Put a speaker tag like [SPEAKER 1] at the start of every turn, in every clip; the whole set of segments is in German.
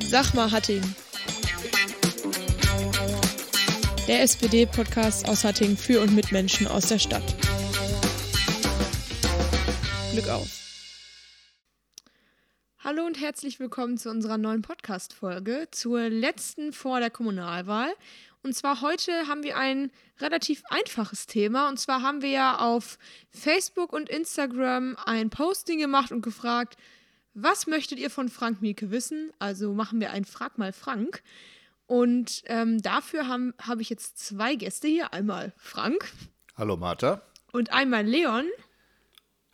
[SPEAKER 1] Sag mal, Hatting. Der SPD-Podcast aus Hatting für und mit Menschen aus der Stadt. Glück auf. Hallo und herzlich willkommen zu unserer neuen Podcast-Folge, zur letzten vor der Kommunalwahl. Und zwar heute haben wir ein relativ einfaches Thema. Und zwar haben wir ja auf Facebook und Instagram ein Posting gemacht und gefragt, was möchtet ihr von Frank Mielke wissen? Also machen wir ein Frag mal Frank. Und ähm, dafür habe hab ich jetzt zwei Gäste hier. Einmal Frank.
[SPEAKER 2] Hallo Martha.
[SPEAKER 1] Und einmal Leon.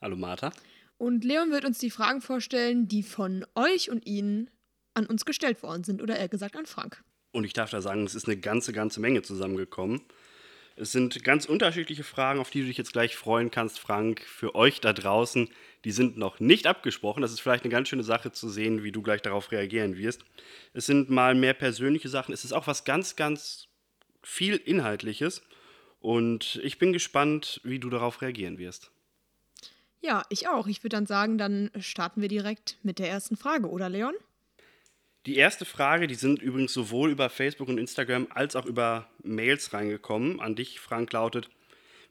[SPEAKER 3] Hallo Martha.
[SPEAKER 1] Und Leon wird uns die Fragen vorstellen, die von euch und Ihnen an uns gestellt worden sind. Oder eher gesagt an Frank.
[SPEAKER 3] Und ich darf da sagen, es ist eine ganze, ganze Menge zusammengekommen. Es sind ganz unterschiedliche Fragen, auf die du dich jetzt gleich freuen kannst, Frank. Für euch da draußen, die sind noch nicht abgesprochen. Das ist vielleicht eine ganz schöne Sache zu sehen, wie du gleich darauf reagieren wirst. Es sind mal mehr persönliche Sachen. Es ist auch was ganz, ganz viel Inhaltliches. Und ich bin gespannt, wie du darauf reagieren wirst.
[SPEAKER 1] Ja, ich auch. Ich würde dann sagen, dann starten wir direkt mit der ersten Frage, oder Leon?
[SPEAKER 3] Die erste Frage, die sind übrigens sowohl über Facebook und Instagram als auch über Mails reingekommen. An dich, Frank, lautet: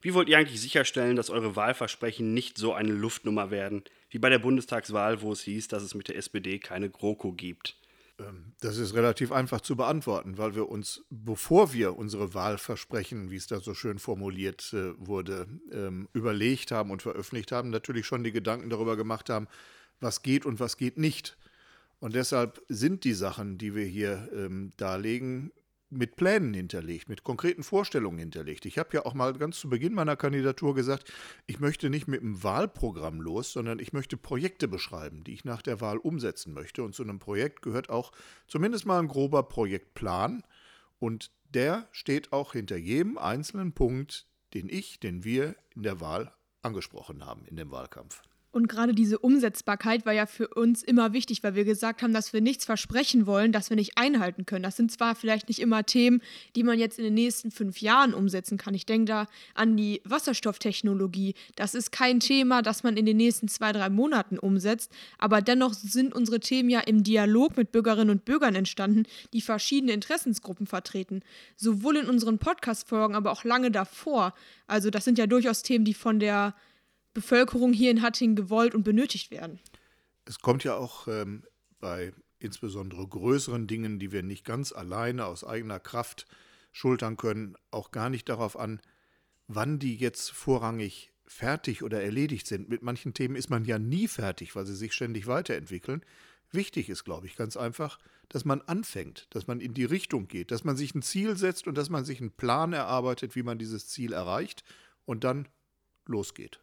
[SPEAKER 3] Wie wollt ihr eigentlich sicherstellen, dass eure Wahlversprechen nicht so eine Luftnummer werden, wie bei der Bundestagswahl, wo es hieß, dass es mit der SPD keine GroKo gibt?
[SPEAKER 2] Ähm, das ist relativ einfach zu beantworten, weil wir uns, bevor wir unsere Wahlversprechen, wie es da so schön formuliert äh, wurde, ähm, überlegt haben und veröffentlicht haben, natürlich schon die Gedanken darüber gemacht haben, was geht und was geht nicht. Und deshalb sind die Sachen, die wir hier ähm, darlegen, mit Plänen hinterlegt, mit konkreten Vorstellungen hinterlegt. Ich habe ja auch mal ganz zu Beginn meiner Kandidatur gesagt, ich möchte nicht mit einem Wahlprogramm los, sondern ich möchte Projekte beschreiben, die ich nach der Wahl umsetzen möchte. Und zu einem Projekt gehört auch zumindest mal ein grober Projektplan. Und der steht auch hinter jedem einzelnen Punkt, den ich, den wir in der Wahl angesprochen haben, in dem Wahlkampf.
[SPEAKER 1] Und gerade diese Umsetzbarkeit war ja für uns immer wichtig, weil wir gesagt haben, dass wir nichts versprechen wollen, das wir nicht einhalten können. Das sind zwar vielleicht nicht immer Themen, die man jetzt in den nächsten fünf Jahren umsetzen kann. Ich denke da an die Wasserstofftechnologie. Das ist kein Thema, das man in den nächsten zwei, drei Monaten umsetzt. Aber dennoch sind unsere Themen ja im Dialog mit Bürgerinnen und Bürgern entstanden, die verschiedene Interessensgruppen vertreten. Sowohl in unseren Podcast-Folgen, aber auch lange davor. Also das sind ja durchaus Themen, die von der Bevölkerung hier in Hattingen gewollt und benötigt werden.
[SPEAKER 2] Es kommt ja auch ähm, bei insbesondere größeren Dingen, die wir nicht ganz alleine aus eigener Kraft schultern können, auch gar nicht darauf an, wann die jetzt vorrangig fertig oder erledigt sind. Mit manchen Themen ist man ja nie fertig, weil sie sich ständig weiterentwickeln. Wichtig ist, glaube ich, ganz einfach, dass man anfängt, dass man in die Richtung geht, dass man sich ein Ziel setzt und dass man sich einen Plan erarbeitet, wie man dieses Ziel erreicht und dann losgeht.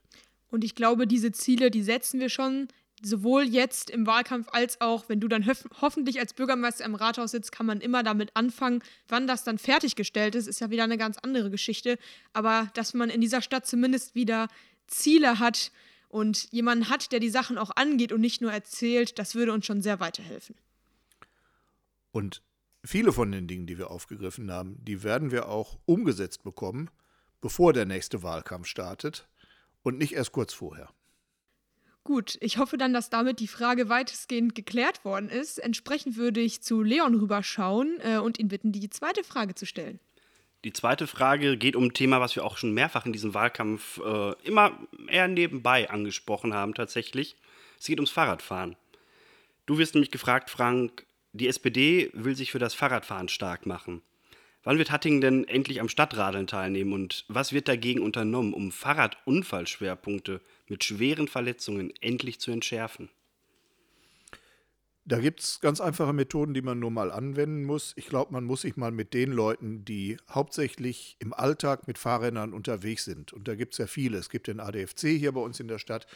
[SPEAKER 1] Und ich glaube, diese Ziele, die setzen wir schon sowohl jetzt im Wahlkampf als auch, wenn du dann hoffentlich als Bürgermeister im Rathaus sitzt, kann man immer damit anfangen. Wann das dann fertiggestellt ist, ist ja wieder eine ganz andere Geschichte. Aber dass man in dieser Stadt zumindest wieder Ziele hat und jemanden hat, der die Sachen auch angeht und nicht nur erzählt, das würde uns schon sehr weiterhelfen.
[SPEAKER 2] Und viele von den Dingen, die wir aufgegriffen haben, die werden wir auch umgesetzt bekommen, bevor der nächste Wahlkampf startet und nicht erst kurz vorher.
[SPEAKER 1] Gut, ich hoffe dann, dass damit die Frage weitestgehend geklärt worden ist. Entsprechend würde ich zu Leon rüberschauen äh, und ihn bitten, die zweite Frage zu stellen.
[SPEAKER 3] Die zweite Frage geht um ein Thema, was wir auch schon mehrfach in diesem Wahlkampf äh, immer eher nebenbei angesprochen haben, tatsächlich. Es geht ums Fahrradfahren. Du wirst nämlich gefragt, Frank, die SPD will sich für das Fahrradfahren stark machen. Wann wird Hattingen denn endlich am Stadtradeln teilnehmen und was wird dagegen unternommen, um Fahrradunfallschwerpunkte mit schweren Verletzungen endlich zu entschärfen?
[SPEAKER 2] Da gibt es ganz einfache Methoden, die man nur mal anwenden muss. Ich glaube, man muss sich mal mit den Leuten, die hauptsächlich im Alltag mit Fahrrädern unterwegs sind, und da gibt es ja viele, es gibt den ADFC hier bei uns in der Stadt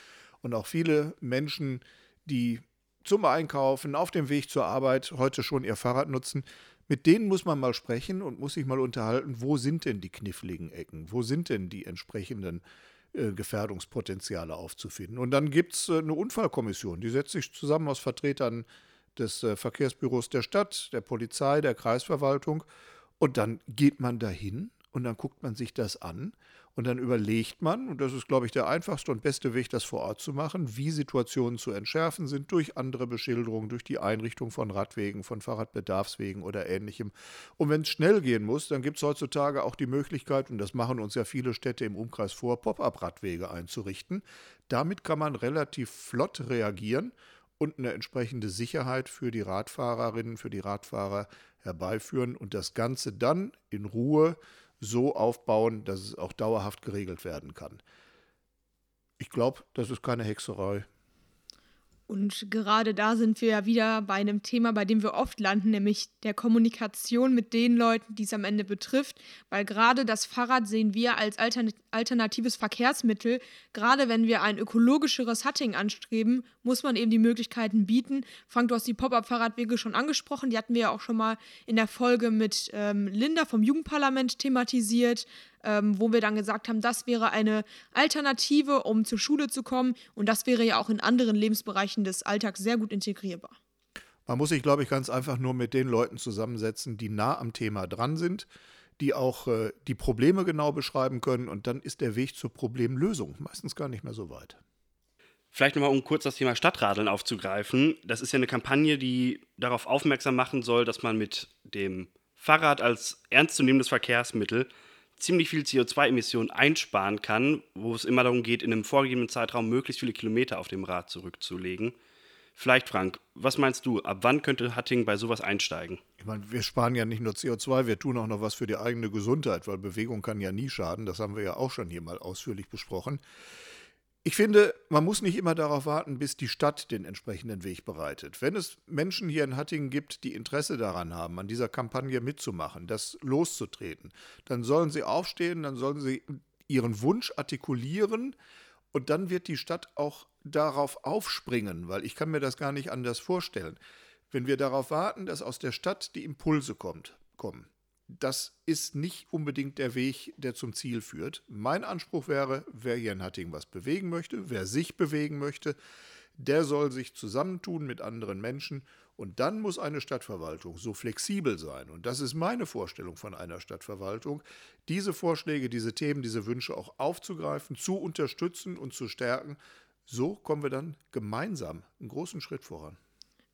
[SPEAKER 2] und auch viele Menschen, die zum Einkaufen, auf dem Weg zur Arbeit heute schon ihr Fahrrad nutzen, mit denen muss man mal sprechen und muss sich mal unterhalten, wo sind denn die kniffligen Ecken, wo sind denn die entsprechenden äh, Gefährdungspotenziale aufzufinden. Und dann gibt es äh, eine Unfallkommission, die setzt sich zusammen aus Vertretern des äh, Verkehrsbüros der Stadt, der Polizei, der Kreisverwaltung. Und dann geht man dahin und dann guckt man sich das an und dann überlegt man, und das ist, glaube ich, der einfachste und beste Weg, das vor Ort zu machen, wie Situationen zu entschärfen sind durch andere Beschilderungen, durch die Einrichtung von Radwegen, von Fahrradbedarfswegen oder ähnlichem. Und wenn es schnell gehen muss, dann gibt es heutzutage auch die Möglichkeit, und das machen uns ja viele Städte im Umkreis vor, Pop-up-Radwege einzurichten. Damit kann man relativ flott reagieren und eine entsprechende Sicherheit für die Radfahrerinnen, für die Radfahrer herbeiführen und das Ganze dann in Ruhe so aufbauen, dass es auch dauerhaft geregelt werden kann. Ich glaube, das ist keine Hexerei.
[SPEAKER 1] Und gerade da sind wir ja wieder bei einem Thema, bei dem wir oft landen, nämlich der Kommunikation mit den Leuten, die es am Ende betrifft. Weil gerade das Fahrrad sehen wir als alternatives Verkehrsmittel. Gerade wenn wir ein ökologischeres Hutting anstreben, muss man eben die Möglichkeiten bieten. Frank, du hast die Pop-up-Fahrradwege schon angesprochen. Die hatten wir ja auch schon mal in der Folge mit ähm, Linda vom Jugendparlament thematisiert ähm, wo wir dann gesagt haben, das wäre eine Alternative, um zur Schule zu kommen. Und das wäre ja auch in anderen Lebensbereichen des Alltags sehr gut integrierbar.
[SPEAKER 2] Man muss sich, glaube ich, ganz einfach nur mit den Leuten zusammensetzen, die nah am Thema dran sind, die auch äh, die Probleme genau beschreiben können. Und dann ist der Weg zur Problemlösung meistens gar nicht mehr so weit.
[SPEAKER 3] Vielleicht nochmal, um kurz das Thema Stadtradeln aufzugreifen. Das ist ja eine Kampagne, die darauf aufmerksam machen soll, dass man mit dem Fahrrad als ernstzunehmendes Verkehrsmittel ziemlich viel CO2-Emissionen einsparen kann, wo es immer darum geht, in einem vorgegebenen Zeitraum möglichst viele Kilometer auf dem Rad zurückzulegen. Vielleicht, Frank, was meinst du, ab wann könnte Hatting bei sowas einsteigen?
[SPEAKER 2] Ich meine, wir sparen ja nicht nur CO2, wir tun auch noch was für die eigene Gesundheit, weil Bewegung kann ja nie schaden. Das haben wir ja auch schon hier mal ausführlich besprochen. Ich finde, man muss nicht immer darauf warten, bis die Stadt den entsprechenden Weg bereitet. Wenn es Menschen hier in Hattingen gibt, die Interesse daran haben, an dieser Kampagne mitzumachen, das loszutreten, dann sollen sie aufstehen, dann sollen sie ihren Wunsch artikulieren und dann wird die Stadt auch darauf aufspringen, weil ich kann mir das gar nicht anders vorstellen. Wenn wir darauf warten, dass aus der Stadt die Impulse kommt, kommen, das ist nicht unbedingt der Weg, der zum Ziel führt. Mein Anspruch wäre, wer hier in Hattingen was bewegen möchte, wer sich bewegen möchte, der soll sich zusammentun mit anderen Menschen und dann muss eine Stadtverwaltung so flexibel sein. Und das ist meine Vorstellung von einer Stadtverwaltung, diese Vorschläge, diese Themen, diese Wünsche auch aufzugreifen, zu unterstützen und zu stärken. So kommen wir dann gemeinsam einen großen Schritt voran.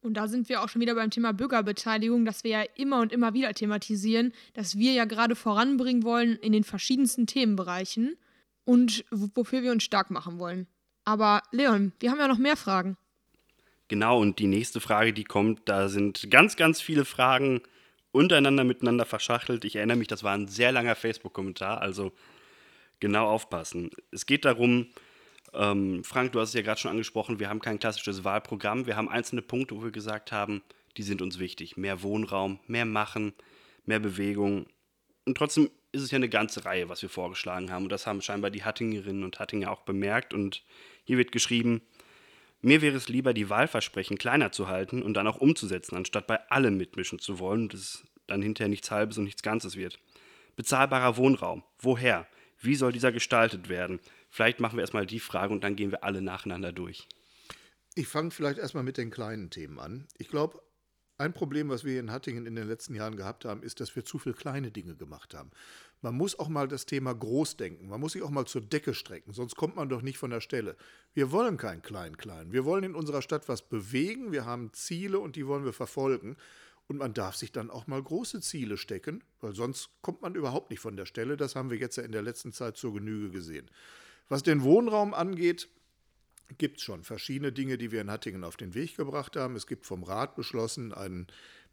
[SPEAKER 1] Und da sind wir auch schon wieder beim Thema Bürgerbeteiligung, das wir ja immer und immer wieder thematisieren, dass wir ja gerade voranbringen wollen in den verschiedensten Themenbereichen und wofür wir uns stark machen wollen. Aber Leon, wir haben ja noch mehr Fragen.
[SPEAKER 3] Genau, und die nächste Frage, die kommt, da sind ganz, ganz viele Fragen untereinander miteinander verschachtelt. Ich erinnere mich, das war ein sehr langer Facebook-Kommentar, also genau aufpassen. Es geht darum, ähm, Frank, du hast es ja gerade schon angesprochen, wir haben kein klassisches Wahlprogramm. Wir haben einzelne Punkte, wo wir gesagt haben, die sind uns wichtig. Mehr Wohnraum, mehr Machen, mehr Bewegung. Und trotzdem ist es ja eine ganze Reihe, was wir vorgeschlagen haben. Und das haben scheinbar die Hattingerinnen und Hattinger auch bemerkt. Und hier wird geschrieben, mir wäre es lieber, die Wahlversprechen kleiner zu halten und dann auch umzusetzen, anstatt bei allem mitmischen zu wollen und es dann hinterher nichts Halbes und nichts Ganzes wird. Bezahlbarer Wohnraum. Woher? Wie soll dieser gestaltet werden? Vielleicht machen wir erstmal die Frage und dann gehen wir alle nacheinander durch.
[SPEAKER 2] Ich fange vielleicht erstmal mit den kleinen Themen an. Ich glaube, ein Problem, was wir in Hattingen in den letzten Jahren gehabt haben, ist, dass wir zu viele kleine Dinge gemacht haben. Man muss auch mal das Thema groß denken. Man muss sich auch mal zur Decke strecken, sonst kommt man doch nicht von der Stelle. Wir wollen kein Klein-Klein. Wir wollen in unserer Stadt was bewegen. Wir haben Ziele und die wollen wir verfolgen. Und man darf sich dann auch mal große Ziele stecken, weil sonst kommt man überhaupt nicht von der Stelle. Das haben wir jetzt ja in der letzten Zeit zur Genüge gesehen. Was den Wohnraum angeht, gibt es schon verschiedene Dinge, die wir in Hattingen auf den Weg gebracht haben. Es gibt vom Rat beschlossen einen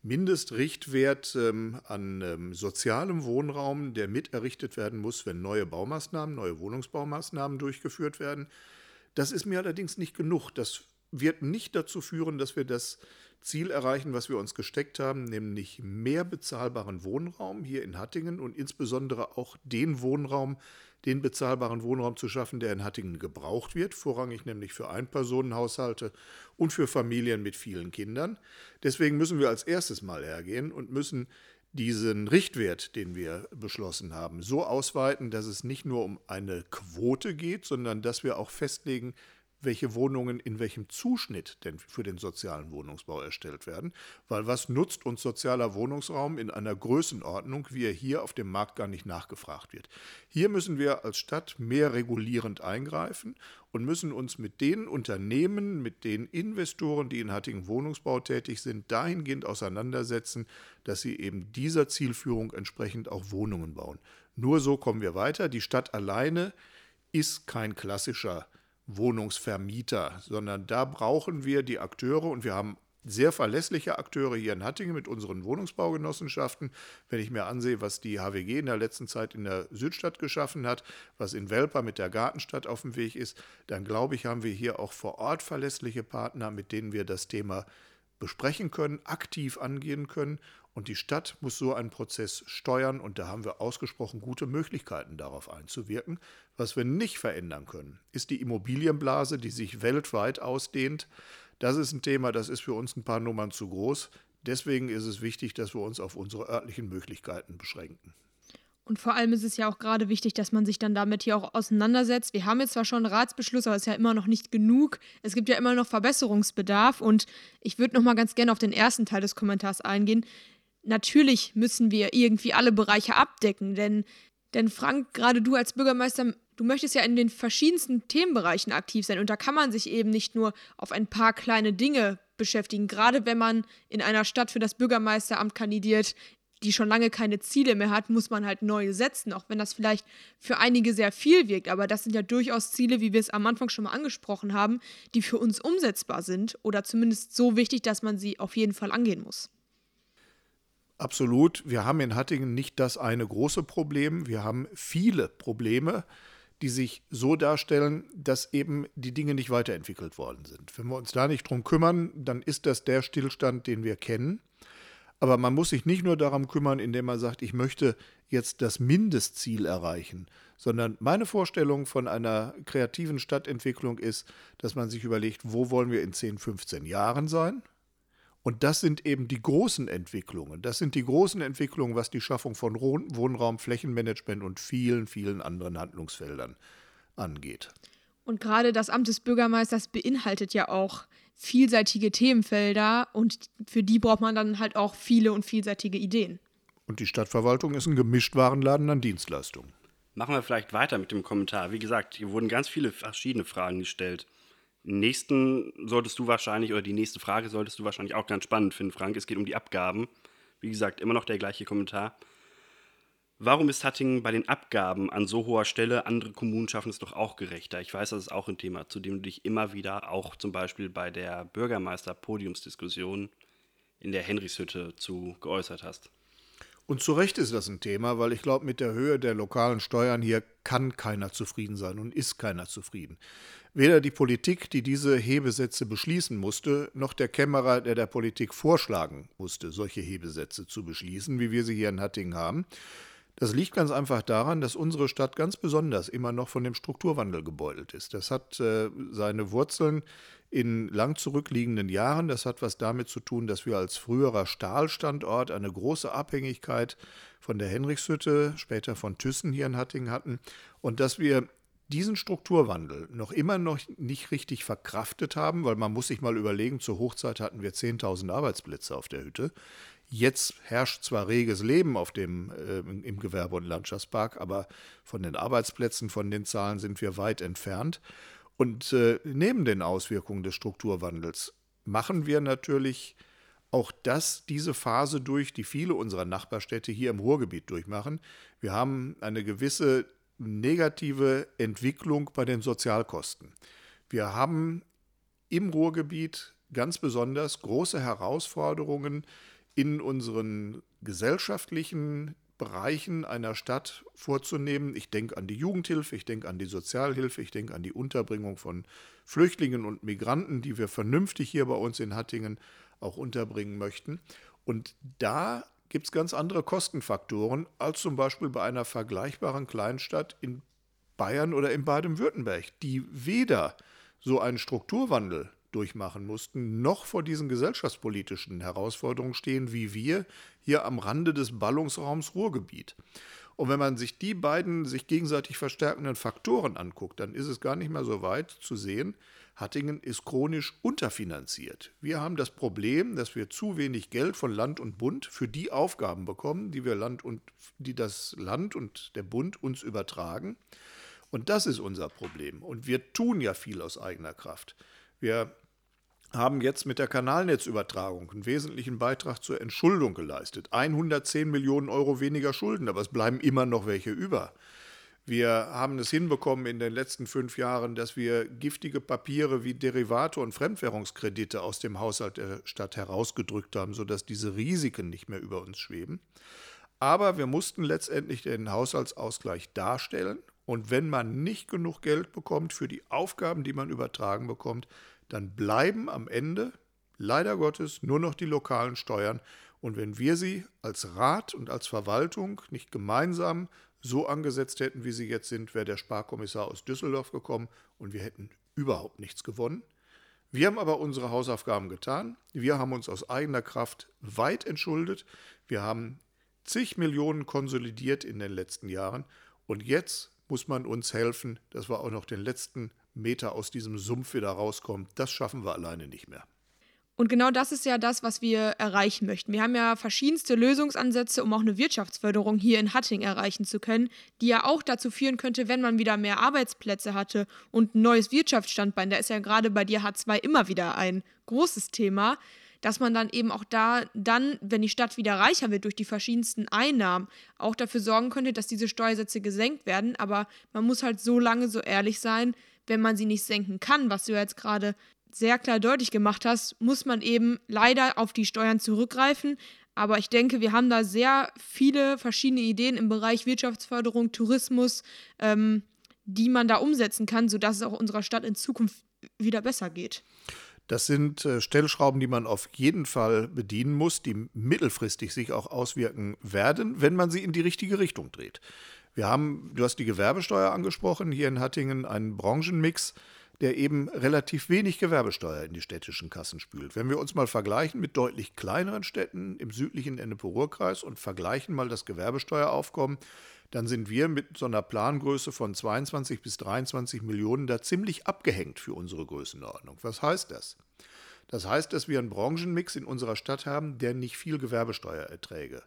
[SPEAKER 2] Mindestrichtwert ähm, an ähm, sozialem Wohnraum, der mit errichtet werden muss, wenn neue Baumaßnahmen, neue Wohnungsbaumaßnahmen durchgeführt werden. Das ist mir allerdings nicht genug. Das wird nicht dazu führen, dass wir das Ziel erreichen, was wir uns gesteckt haben, nämlich mehr bezahlbaren Wohnraum hier in Hattingen und insbesondere auch den Wohnraum, den bezahlbaren Wohnraum zu schaffen, der in Hattingen gebraucht wird, vorrangig nämlich für Einpersonenhaushalte und für Familien mit vielen Kindern. Deswegen müssen wir als erstes mal hergehen und müssen diesen Richtwert, den wir beschlossen haben, so ausweiten, dass es nicht nur um eine Quote geht, sondern dass wir auch festlegen, welche Wohnungen in welchem Zuschnitt denn für den sozialen Wohnungsbau erstellt werden. Weil was nutzt uns sozialer Wohnungsraum in einer Größenordnung, wie er hier auf dem Markt gar nicht nachgefragt wird? Hier müssen wir als Stadt mehr regulierend eingreifen und müssen uns mit den Unternehmen, mit den Investoren, die in Hattingen Wohnungsbau tätig sind, dahingehend auseinandersetzen, dass sie eben dieser Zielführung entsprechend auch Wohnungen bauen. Nur so kommen wir weiter. Die Stadt alleine ist kein klassischer Wohnungsvermieter, sondern da brauchen wir die Akteure und wir haben sehr verlässliche Akteure hier in Hattingen mit unseren Wohnungsbaugenossenschaften. Wenn ich mir ansehe, was die HWG in der letzten Zeit in der Südstadt geschaffen hat, was in Welper mit der Gartenstadt auf dem Weg ist, dann glaube ich, haben wir hier auch vor Ort verlässliche Partner, mit denen wir das Thema besprechen können, aktiv angehen können. Und die Stadt muss so einen Prozess steuern und da haben wir ausgesprochen gute Möglichkeiten darauf einzuwirken. Was wir nicht verändern können, ist die Immobilienblase, die sich weltweit ausdehnt. Das ist ein Thema, das ist für uns ein paar Nummern zu groß. Deswegen ist es wichtig, dass wir uns auf unsere örtlichen Möglichkeiten beschränken.
[SPEAKER 1] Und vor allem ist es ja auch gerade wichtig, dass man sich dann damit hier auch auseinandersetzt. Wir haben jetzt zwar schon einen Ratsbeschluss, aber es ist ja immer noch nicht genug. Es gibt ja immer noch Verbesserungsbedarf. Und ich würde noch mal ganz gerne auf den ersten Teil des Kommentars eingehen. Natürlich müssen wir irgendwie alle Bereiche abdecken, denn, denn Frank, gerade du als Bürgermeister, du möchtest ja in den verschiedensten Themenbereichen aktiv sein. Und da kann man sich eben nicht nur auf ein paar kleine Dinge beschäftigen. Gerade wenn man in einer Stadt für das Bürgermeisteramt kandidiert, die schon lange keine Ziele mehr hat, muss man halt neue setzen, auch wenn das vielleicht für einige sehr viel wirkt. Aber das sind ja durchaus Ziele, wie wir es am Anfang schon mal angesprochen haben, die für uns umsetzbar sind oder zumindest so wichtig, dass man sie auf jeden Fall angehen muss.
[SPEAKER 2] Absolut. Wir haben in Hattingen nicht das eine große Problem. Wir haben viele Probleme, die sich so darstellen, dass eben die Dinge nicht weiterentwickelt worden sind. Wenn wir uns da nicht drum kümmern, dann ist das der Stillstand, den wir kennen. Aber man muss sich nicht nur darum kümmern, indem man sagt, ich möchte jetzt das Mindestziel erreichen, sondern meine Vorstellung von einer kreativen Stadtentwicklung ist, dass man sich überlegt, wo wollen wir in 10, 15 Jahren sein? Und das sind eben die großen Entwicklungen. Das sind die großen Entwicklungen, was die Schaffung von Wohnraum, Flächenmanagement und vielen, vielen anderen Handlungsfeldern angeht.
[SPEAKER 1] Und gerade das Amt des Bürgermeisters beinhaltet ja auch vielseitige Themenfelder und für die braucht man dann halt auch viele und vielseitige Ideen.
[SPEAKER 2] Und die Stadtverwaltung ist ein Gemischtwarenladen an Dienstleistungen.
[SPEAKER 3] Machen wir vielleicht weiter mit dem Kommentar. Wie gesagt, hier wurden ganz viele verschiedene Fragen gestellt. Nächsten solltest du wahrscheinlich, oder die nächste Frage solltest du wahrscheinlich auch ganz spannend finden, Frank. Es geht um die Abgaben. Wie gesagt, immer noch der gleiche Kommentar. Warum ist Hattingen bei den Abgaben an so hoher Stelle? Andere Kommunen schaffen es doch auch gerechter. Ich weiß, das ist auch ein Thema, zu dem du dich immer wieder auch zum Beispiel bei der Bürgermeister-Podiumsdiskussion in der Henrichshütte zu geäußert hast.
[SPEAKER 2] Und zu Recht ist das ein Thema, weil ich glaube, mit der Höhe der lokalen Steuern hier kann keiner zufrieden sein und ist keiner zufrieden. Weder die Politik, die diese Hebesätze beschließen musste, noch der Kämmerer, der der Politik vorschlagen musste, solche Hebesätze zu beschließen, wie wir sie hier in Hattingen haben. Das liegt ganz einfach daran, dass unsere Stadt ganz besonders immer noch von dem Strukturwandel gebeutelt ist. Das hat äh, seine Wurzeln in lang zurückliegenden Jahren. Das hat was damit zu tun, dass wir als früherer Stahlstandort eine große Abhängigkeit von der Henrichshütte, später von Thyssen hier in Hattingen hatten und dass wir diesen Strukturwandel noch immer noch nicht richtig verkraftet haben, weil man muss sich mal überlegen, zur Hochzeit hatten wir 10.000 Arbeitsplätze auf der Hütte. Jetzt herrscht zwar reges Leben auf dem, äh, im Gewerbe- und Landschaftspark, aber von den Arbeitsplätzen, von den Zahlen sind wir weit entfernt. Und äh, neben den Auswirkungen des Strukturwandels machen wir natürlich auch das, diese Phase durch, die viele unserer Nachbarstädte hier im Ruhrgebiet durchmachen. Wir haben eine gewisse negative Entwicklung bei den Sozialkosten. Wir haben im Ruhrgebiet ganz besonders große Herausforderungen in unseren gesellschaftlichen Bereichen einer Stadt vorzunehmen. Ich denke an die Jugendhilfe, ich denke an die Sozialhilfe, ich denke an die Unterbringung von Flüchtlingen und Migranten, die wir vernünftig hier bei uns in Hattingen auch unterbringen möchten. Und da gibt es ganz andere Kostenfaktoren als zum Beispiel bei einer vergleichbaren Kleinstadt in Bayern oder in Baden-Württemberg, die weder so einen Strukturwandel durchmachen mussten, noch vor diesen gesellschaftspolitischen Herausforderungen stehen, wie wir hier am Rande des Ballungsraums Ruhrgebiet. Und wenn man sich die beiden sich gegenseitig verstärkenden Faktoren anguckt, dann ist es gar nicht mehr so weit zu sehen, Hattingen ist chronisch unterfinanziert. Wir haben das Problem, dass wir zu wenig Geld von Land und Bund für die Aufgaben bekommen, die wir Land und die das Land und der Bund uns übertragen. Und das ist unser Problem. Und wir tun ja viel aus eigener Kraft. Wir haben jetzt mit der Kanalnetzübertragung einen wesentlichen Beitrag zur Entschuldung geleistet. 110 Millionen Euro weniger Schulden, aber es bleiben immer noch welche über. Wir haben es hinbekommen in den letzten fünf Jahren, dass wir giftige Papiere wie Derivate und Fremdwährungskredite aus dem Haushalt der Stadt herausgedrückt haben, sodass diese Risiken nicht mehr über uns schweben. Aber wir mussten letztendlich den Haushaltsausgleich darstellen. Und wenn man nicht genug Geld bekommt für die Aufgaben, die man übertragen bekommt, dann bleiben am Ende leider Gottes nur noch die lokalen Steuern. Und wenn wir sie als Rat und als Verwaltung nicht gemeinsam so angesetzt hätten, wie sie jetzt sind, wäre der Sparkommissar aus Düsseldorf gekommen und wir hätten überhaupt nichts gewonnen. Wir haben aber unsere Hausaufgaben getan. Wir haben uns aus eigener Kraft weit entschuldet. Wir haben zig Millionen konsolidiert in den letzten Jahren. Und jetzt muss man uns helfen, dass wir auch noch den letzten Meter aus diesem Sumpf wieder rauskommen. Das schaffen wir alleine nicht mehr.
[SPEAKER 1] Und genau das ist ja das, was wir erreichen möchten. Wir haben ja verschiedenste Lösungsansätze, um auch eine Wirtschaftsförderung hier in Hatting erreichen zu können, die ja auch dazu führen könnte, wenn man wieder mehr Arbeitsplätze hatte und ein neues Wirtschaftsstandbein, da ist ja gerade bei dir H2 immer wieder ein großes Thema, dass man dann eben auch da dann, wenn die Stadt wieder reicher wird durch die verschiedensten Einnahmen, auch dafür sorgen könnte, dass diese Steuersätze gesenkt werden. Aber man muss halt so lange so ehrlich sein, wenn man sie nicht senken kann, was du jetzt gerade sehr klar deutlich gemacht hast, muss man eben leider auf die Steuern zurückgreifen. Aber ich denke, wir haben da sehr viele verschiedene Ideen im Bereich Wirtschaftsförderung, Tourismus, ähm, die man da umsetzen kann, sodass es auch unserer Stadt in Zukunft wieder besser geht.
[SPEAKER 2] Das sind äh, Stellschrauben, die man auf jeden Fall bedienen muss, die mittelfristig sich auch auswirken werden, wenn man sie in die richtige Richtung dreht. Wir haben, du hast die Gewerbesteuer angesprochen, hier in Hattingen einen Branchenmix der eben relativ wenig Gewerbesteuer in die städtischen Kassen spült. Wenn wir uns mal vergleichen mit deutlich kleineren Städten im südlichen Ennepe-Ruhr-Kreis und vergleichen mal das Gewerbesteueraufkommen, dann sind wir mit so einer Plangröße von 22 bis 23 Millionen da ziemlich abgehängt für unsere Größenordnung. Was heißt das? Das heißt, dass wir einen Branchenmix in unserer Stadt haben, der nicht viel Gewerbesteuererträge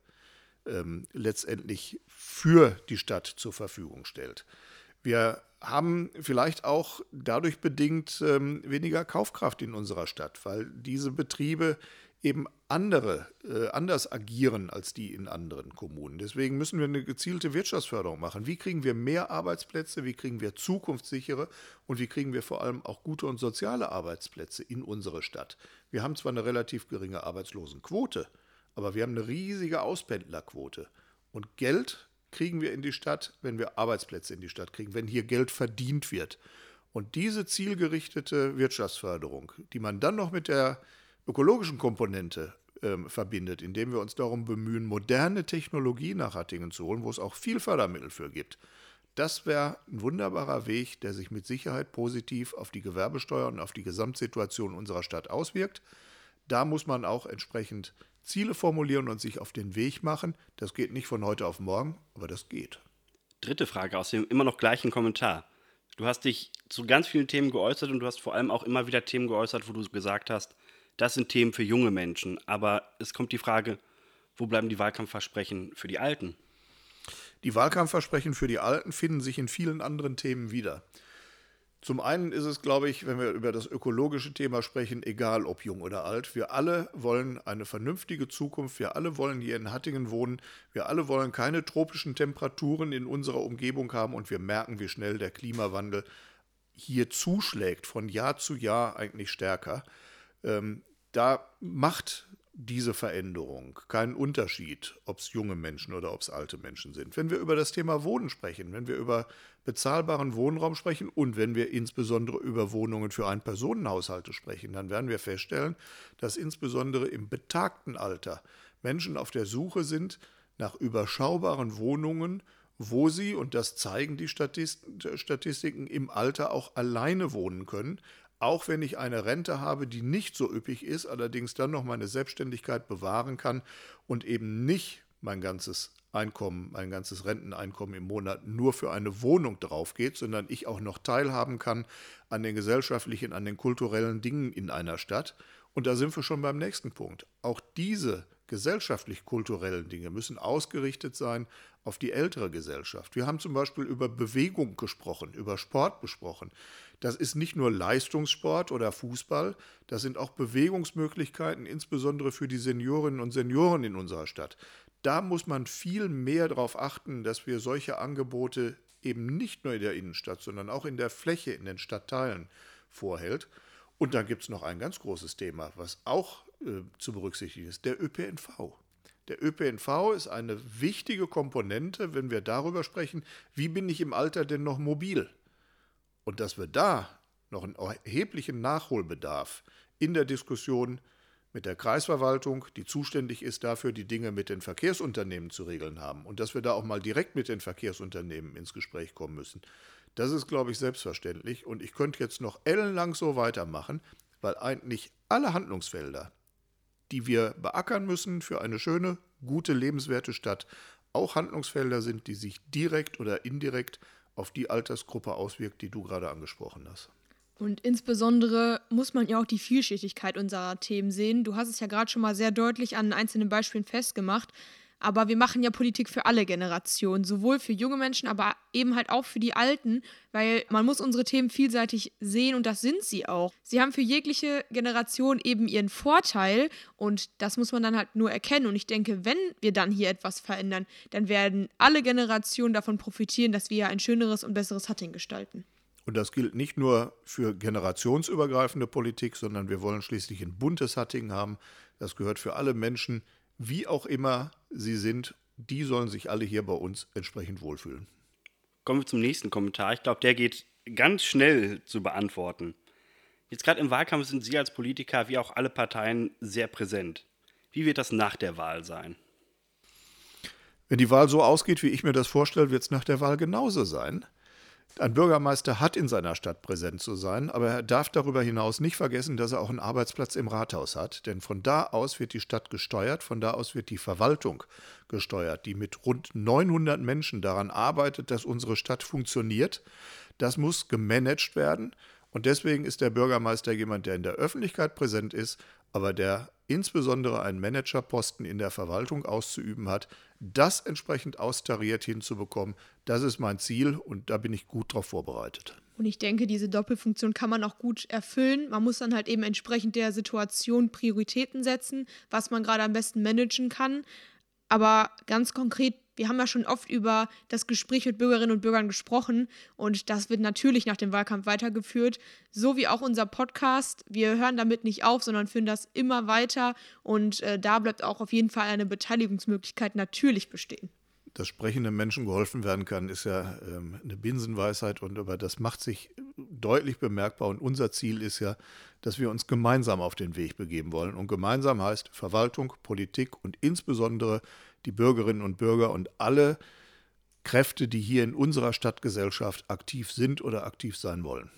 [SPEAKER 2] ähm, letztendlich für die Stadt zur Verfügung stellt. Wir haben vielleicht auch dadurch bedingt ähm, weniger Kaufkraft in unserer Stadt, weil diese Betriebe eben andere, äh, anders agieren als die in anderen Kommunen. Deswegen müssen wir eine gezielte Wirtschaftsförderung machen. Wie kriegen wir mehr Arbeitsplätze, wie kriegen wir zukunftssichere und wie kriegen wir vor allem auch gute und soziale Arbeitsplätze in unsere Stadt? Wir haben zwar eine relativ geringe Arbeitslosenquote, aber wir haben eine riesige Auspendlerquote. Und Geld kriegen wir in die Stadt, wenn wir Arbeitsplätze in die Stadt kriegen, wenn hier Geld verdient wird. Und diese zielgerichtete Wirtschaftsförderung, die man dann noch mit der ökologischen Komponente ähm, verbindet, indem wir uns darum bemühen, moderne Technologie nach Hattingen zu holen, wo es auch viel Fördermittel für gibt, das wäre ein wunderbarer Weg, der sich mit Sicherheit positiv auf die Gewerbesteuer und auf die Gesamtsituation unserer Stadt auswirkt. Da muss man auch entsprechend Ziele formulieren und sich auf den Weg machen. Das geht nicht von heute auf morgen, aber das geht.
[SPEAKER 3] Dritte Frage aus dem immer noch gleichen Kommentar. Du hast dich zu ganz vielen Themen geäußert und du hast vor allem auch immer wieder Themen geäußert, wo du gesagt hast, das sind Themen für junge Menschen. Aber es kommt die Frage, wo bleiben die Wahlkampfversprechen für die Alten?
[SPEAKER 2] Die Wahlkampfversprechen für die Alten finden sich in vielen anderen Themen wieder. Zum einen ist es, glaube ich, wenn wir über das ökologische Thema sprechen, egal ob jung oder alt, wir alle wollen eine vernünftige Zukunft, wir alle wollen hier in Hattingen wohnen, wir alle wollen keine tropischen Temperaturen in unserer Umgebung haben. Und wir merken, wie schnell der Klimawandel hier zuschlägt, von Jahr zu Jahr eigentlich stärker. Ähm, da macht diese Veränderung keinen Unterschied, ob es junge Menschen oder ob es alte Menschen sind. Wenn wir über das Thema Wohnen sprechen, wenn wir über bezahlbaren Wohnraum sprechen und wenn wir insbesondere über Wohnungen für Ein-Personen-Haushalte sprechen, dann werden wir feststellen, dass insbesondere im betagten Alter Menschen auf der Suche sind nach überschaubaren Wohnungen, wo sie, und das zeigen die Statistiken, im Alter auch alleine wohnen können, auch wenn ich eine Rente habe, die nicht so üppig ist, allerdings dann noch meine Selbstständigkeit bewahren kann und eben nicht mein ganzes Einkommen, mein ganzes Renteneinkommen im Monat nur für eine Wohnung drauf geht, sondern ich auch noch teilhaben kann an den gesellschaftlichen, an den kulturellen Dingen in einer Stadt. Und da sind wir schon beim nächsten Punkt. Auch diese gesellschaftlich-kulturellen Dinge müssen ausgerichtet sein auf die ältere Gesellschaft. Wir haben zum Beispiel über Bewegung gesprochen, über Sport besprochen. Das ist nicht nur Leistungssport oder Fußball, das sind auch Bewegungsmöglichkeiten, insbesondere für die Seniorinnen und Senioren in unserer Stadt da muss man viel mehr darauf achten, dass wir solche Angebote eben nicht nur in der Innenstadt, sondern auch in der Fläche, in den Stadtteilen vorhält. Und dann gibt es noch ein ganz großes Thema, was auch äh, zu berücksichtigen ist, der ÖPNV. Der ÖPNV ist eine wichtige Komponente, wenn wir darüber sprechen, wie bin ich im Alter denn noch mobil? Und dass wir da noch einen erheblichen Nachholbedarf in der Diskussion mit der Kreisverwaltung, die zuständig ist dafür, die Dinge mit den Verkehrsunternehmen zu regeln haben und dass wir da auch mal direkt mit den Verkehrsunternehmen ins Gespräch kommen müssen. Das ist, glaube ich, selbstverständlich und ich könnte jetzt noch ellenlang so weitermachen, weil eigentlich alle Handlungsfelder, die wir beackern müssen für eine schöne, gute, lebenswerte Stadt, auch Handlungsfelder sind, die sich direkt oder indirekt auf die Altersgruppe auswirkt, die du gerade angesprochen hast.
[SPEAKER 1] Und insbesondere muss man ja auch die Vielschichtigkeit unserer Themen sehen. Du hast es ja gerade schon mal sehr deutlich an einzelnen Beispielen festgemacht. Aber wir machen ja Politik für alle Generationen, sowohl für junge Menschen, aber eben halt auch für die Alten, weil man muss unsere Themen vielseitig sehen und das sind sie auch. Sie haben für jegliche Generation eben ihren Vorteil und das muss man dann halt nur erkennen. Und ich denke, wenn wir dann hier etwas verändern, dann werden alle Generationen davon profitieren, dass wir ein schöneres und besseres Hatting gestalten.
[SPEAKER 2] Und das gilt nicht nur für generationsübergreifende Politik, sondern wir wollen schließlich ein buntes Hattingen haben. Das gehört für alle Menschen, wie auch immer sie sind. Die sollen sich alle hier bei uns entsprechend wohlfühlen.
[SPEAKER 3] Kommen wir zum nächsten Kommentar. Ich glaube, der geht ganz schnell zu beantworten. Jetzt gerade im Wahlkampf sind Sie als Politiker wie auch alle Parteien sehr präsent. Wie wird das nach der Wahl sein?
[SPEAKER 2] Wenn die Wahl so ausgeht, wie ich mir das vorstelle, wird es nach der Wahl genauso sein. Ein Bürgermeister hat in seiner Stadt präsent zu sein, aber er darf darüber hinaus nicht vergessen, dass er auch einen Arbeitsplatz im Rathaus hat. Denn von da aus wird die Stadt gesteuert, von da aus wird die Verwaltung gesteuert, die mit rund 900 Menschen daran arbeitet, dass unsere Stadt funktioniert. Das muss gemanagt werden. Und deswegen ist der Bürgermeister jemand, der in der Öffentlichkeit präsent ist, aber der insbesondere einen Managerposten in der Verwaltung auszuüben hat, das entsprechend austariert hinzubekommen, das ist mein Ziel und da bin ich gut darauf vorbereitet.
[SPEAKER 1] Und ich denke, diese Doppelfunktion kann man auch gut erfüllen. Man muss dann halt eben entsprechend der Situation Prioritäten setzen, was man gerade am besten managen kann. Aber ganz konkret wir haben ja schon oft über das Gespräch mit Bürgerinnen und Bürgern gesprochen und das wird natürlich nach dem Wahlkampf weitergeführt, so wie auch unser Podcast. Wir hören damit nicht auf, sondern führen das immer weiter und äh, da bleibt auch auf jeden Fall eine Beteiligungsmöglichkeit natürlich bestehen.
[SPEAKER 2] Dass sprechenden Menschen geholfen werden kann, ist ja ähm, eine Binsenweisheit und aber das macht sich deutlich bemerkbar und unser Ziel ist ja, dass wir uns gemeinsam auf den Weg begeben wollen und gemeinsam heißt Verwaltung, Politik und insbesondere die Bürgerinnen und Bürger und alle Kräfte, die hier in unserer Stadtgesellschaft aktiv sind oder aktiv sein wollen.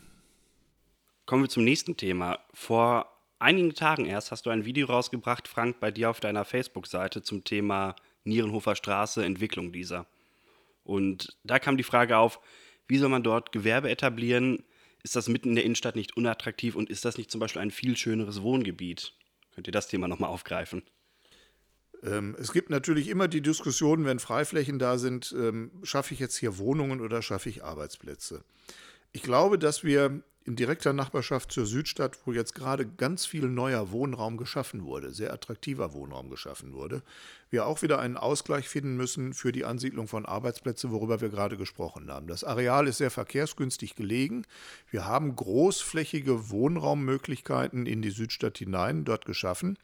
[SPEAKER 3] Kommen wir zum nächsten Thema. Vor einigen Tagen erst hast du ein Video rausgebracht, Frank, bei dir auf deiner Facebook-Seite zum Thema Nierenhofer Straße, Entwicklung dieser. Und da kam die Frage auf, wie soll man dort Gewerbe etablieren? Ist das mitten in der Innenstadt nicht unattraktiv und ist das nicht zum Beispiel ein viel schöneres Wohngebiet? Könnt ihr das Thema nochmal aufgreifen?
[SPEAKER 2] Ähm, es gibt natürlich immer die Diskussion, wenn Freiflächen da sind, ähm, schaffe ich jetzt hier Wohnungen oder schaffe ich Arbeitsplätze? Ich glaube, dass wir in direkter Nachbarschaft zur Südstadt, wo jetzt gerade ganz viel neuer Wohnraum geschaffen wurde, sehr attraktiver Wohnraum geschaffen wurde, wir auch wieder einen Ausgleich finden müssen für die Ansiedlung von Arbeitsplätzen, worüber wir gerade gesprochen haben. Das Areal ist sehr verkehrsgünstig gelegen. Wir haben großflächige Wohnraummöglichkeiten in die Südstadt hinein dort geschaffen.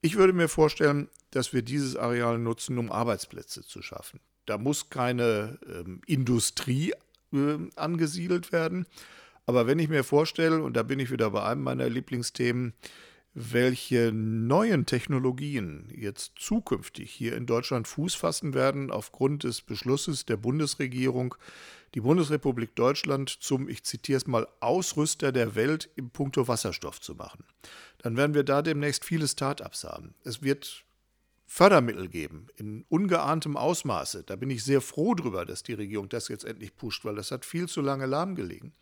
[SPEAKER 2] Ich würde mir vorstellen, dass wir dieses Areal nutzen, um Arbeitsplätze zu schaffen. Da muss keine ähm, Industrie äh, angesiedelt werden. Aber wenn ich mir vorstelle, und da bin ich wieder bei einem meiner Lieblingsthemen, welche neuen Technologien jetzt zukünftig hier in Deutschland Fuß fassen werden aufgrund des Beschlusses der Bundesregierung, die Bundesrepublik Deutschland zum, ich zitiere es mal, Ausrüster der Welt im Punkto Wasserstoff zu machen. Dann werden wir da demnächst viele Start-ups haben. Es wird Fördermittel geben in ungeahntem Ausmaße. Da bin ich sehr froh drüber, dass die Regierung das jetzt endlich pusht, weil das hat viel zu lange lahmgelegen.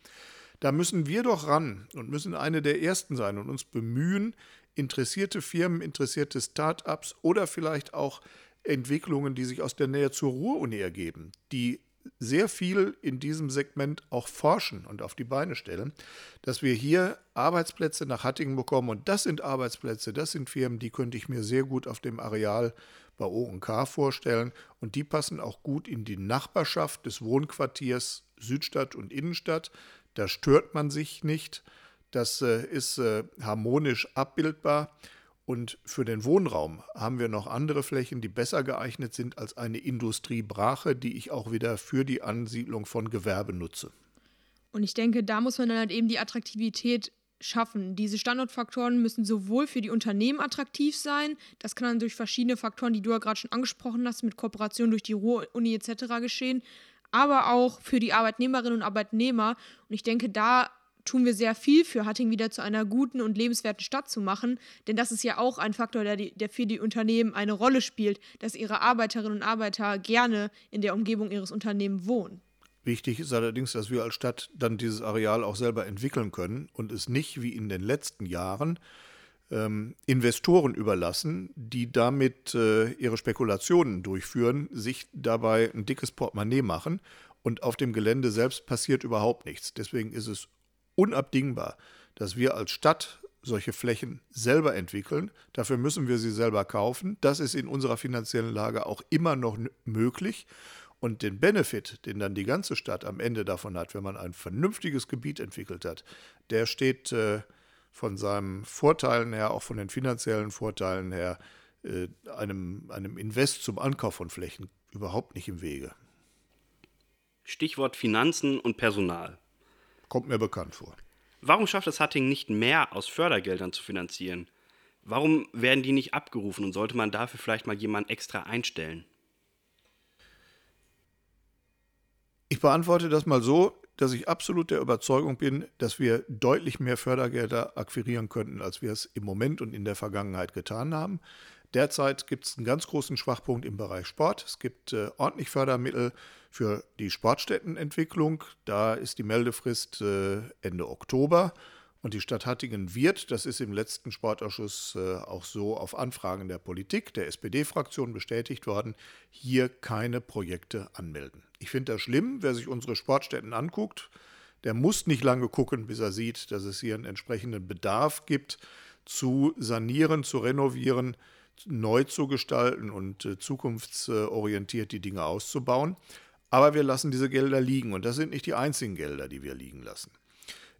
[SPEAKER 2] Da müssen wir doch ran und müssen eine der ersten sein und uns bemühen, interessierte Firmen, interessierte Start-ups oder vielleicht auch Entwicklungen, die sich aus der Nähe zur Ruhr-Uni ergeben, die sehr viel in diesem Segment auch forschen und auf die Beine stellen, dass wir hier Arbeitsplätze nach Hattingen bekommen. Und das sind Arbeitsplätze, das sind Firmen, die könnte ich mir sehr gut auf dem Areal bei O&K vorstellen. Und die passen auch gut in die Nachbarschaft des Wohnquartiers Südstadt und Innenstadt. Da stört man sich nicht. Das äh, ist äh, harmonisch abbildbar. Und für den Wohnraum haben wir noch andere Flächen, die besser geeignet sind als eine Industriebrache, die ich auch wieder für die Ansiedlung von Gewerbe nutze.
[SPEAKER 1] Und ich denke, da muss man dann halt eben die Attraktivität schaffen. Diese Standortfaktoren müssen sowohl für die Unternehmen attraktiv sein, das kann dann durch verschiedene Faktoren, die du ja gerade schon angesprochen hast, mit Kooperation durch die Ruhr-Uni etc. geschehen, aber auch für die Arbeitnehmerinnen und Arbeitnehmer. Und ich denke, da tun wir sehr viel für Hatting wieder zu einer guten und lebenswerten Stadt zu machen. Denn das ist ja auch ein Faktor, der, der für die Unternehmen eine Rolle spielt, dass ihre Arbeiterinnen und Arbeiter gerne in der Umgebung ihres Unternehmens wohnen.
[SPEAKER 2] Wichtig ist allerdings, dass wir als Stadt dann dieses Areal auch selber entwickeln können und es nicht wie in den letzten Jahren ähm, Investoren überlassen, die damit äh, ihre Spekulationen durchführen, sich dabei ein dickes Portemonnaie machen und auf dem Gelände selbst passiert überhaupt nichts. Deswegen ist es unabdingbar, dass wir als Stadt solche Flächen selber entwickeln. Dafür müssen wir sie selber kaufen. Das ist in unserer finanziellen Lage auch immer noch möglich. Und den Benefit, den dann die ganze Stadt am Ende davon hat, wenn man ein vernünftiges Gebiet entwickelt hat, der steht äh, von seinen Vorteilen her, auch von den finanziellen Vorteilen her, äh, einem, einem Invest zum Ankauf von Flächen überhaupt nicht im Wege.
[SPEAKER 3] Stichwort Finanzen und Personal.
[SPEAKER 2] Kommt mir bekannt vor.
[SPEAKER 3] Warum schafft es Hatting nicht mehr aus Fördergeldern zu finanzieren? Warum werden die nicht abgerufen und sollte man dafür vielleicht mal jemanden extra einstellen?
[SPEAKER 2] Ich beantworte das mal so, dass ich absolut der Überzeugung bin, dass wir deutlich mehr Fördergelder akquirieren könnten, als wir es im Moment und in der Vergangenheit getan haben. Derzeit gibt es einen ganz großen Schwachpunkt im Bereich Sport. Es gibt äh, ordentlich Fördermittel für die Sportstättenentwicklung. Da ist die Meldefrist äh, Ende Oktober. Und die Stadt Hattingen wird, das ist im letzten Sportausschuss äh, auch so auf Anfragen der Politik, der SPD-Fraktion bestätigt worden, hier keine Projekte anmelden. Ich finde das schlimm, wer sich unsere Sportstätten anguckt, der muss nicht lange gucken, bis er sieht, dass es hier einen entsprechenden Bedarf gibt, zu sanieren, zu renovieren neu zu gestalten und äh, zukunftsorientiert die Dinge auszubauen. Aber wir lassen diese Gelder liegen und das sind nicht die einzigen Gelder, die wir liegen lassen.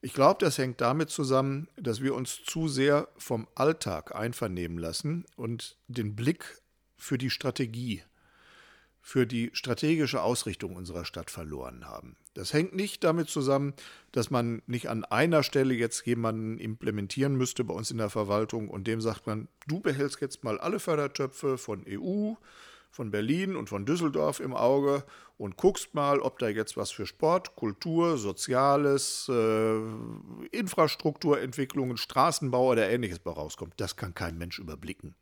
[SPEAKER 2] Ich glaube, das hängt damit zusammen, dass wir uns zu sehr vom Alltag einvernehmen lassen und den Blick für die Strategie für die strategische Ausrichtung unserer Stadt verloren haben. Das hängt nicht damit zusammen, dass man nicht an einer Stelle jetzt jemanden implementieren müsste bei uns in der Verwaltung und dem sagt man, du behältst jetzt mal alle Fördertöpfe von EU, von Berlin und von Düsseldorf im Auge und guckst mal, ob da jetzt was für Sport, Kultur, Soziales, äh, Infrastrukturentwicklungen, Straßenbau oder ähnliches bei rauskommt. Das kann kein Mensch überblicken.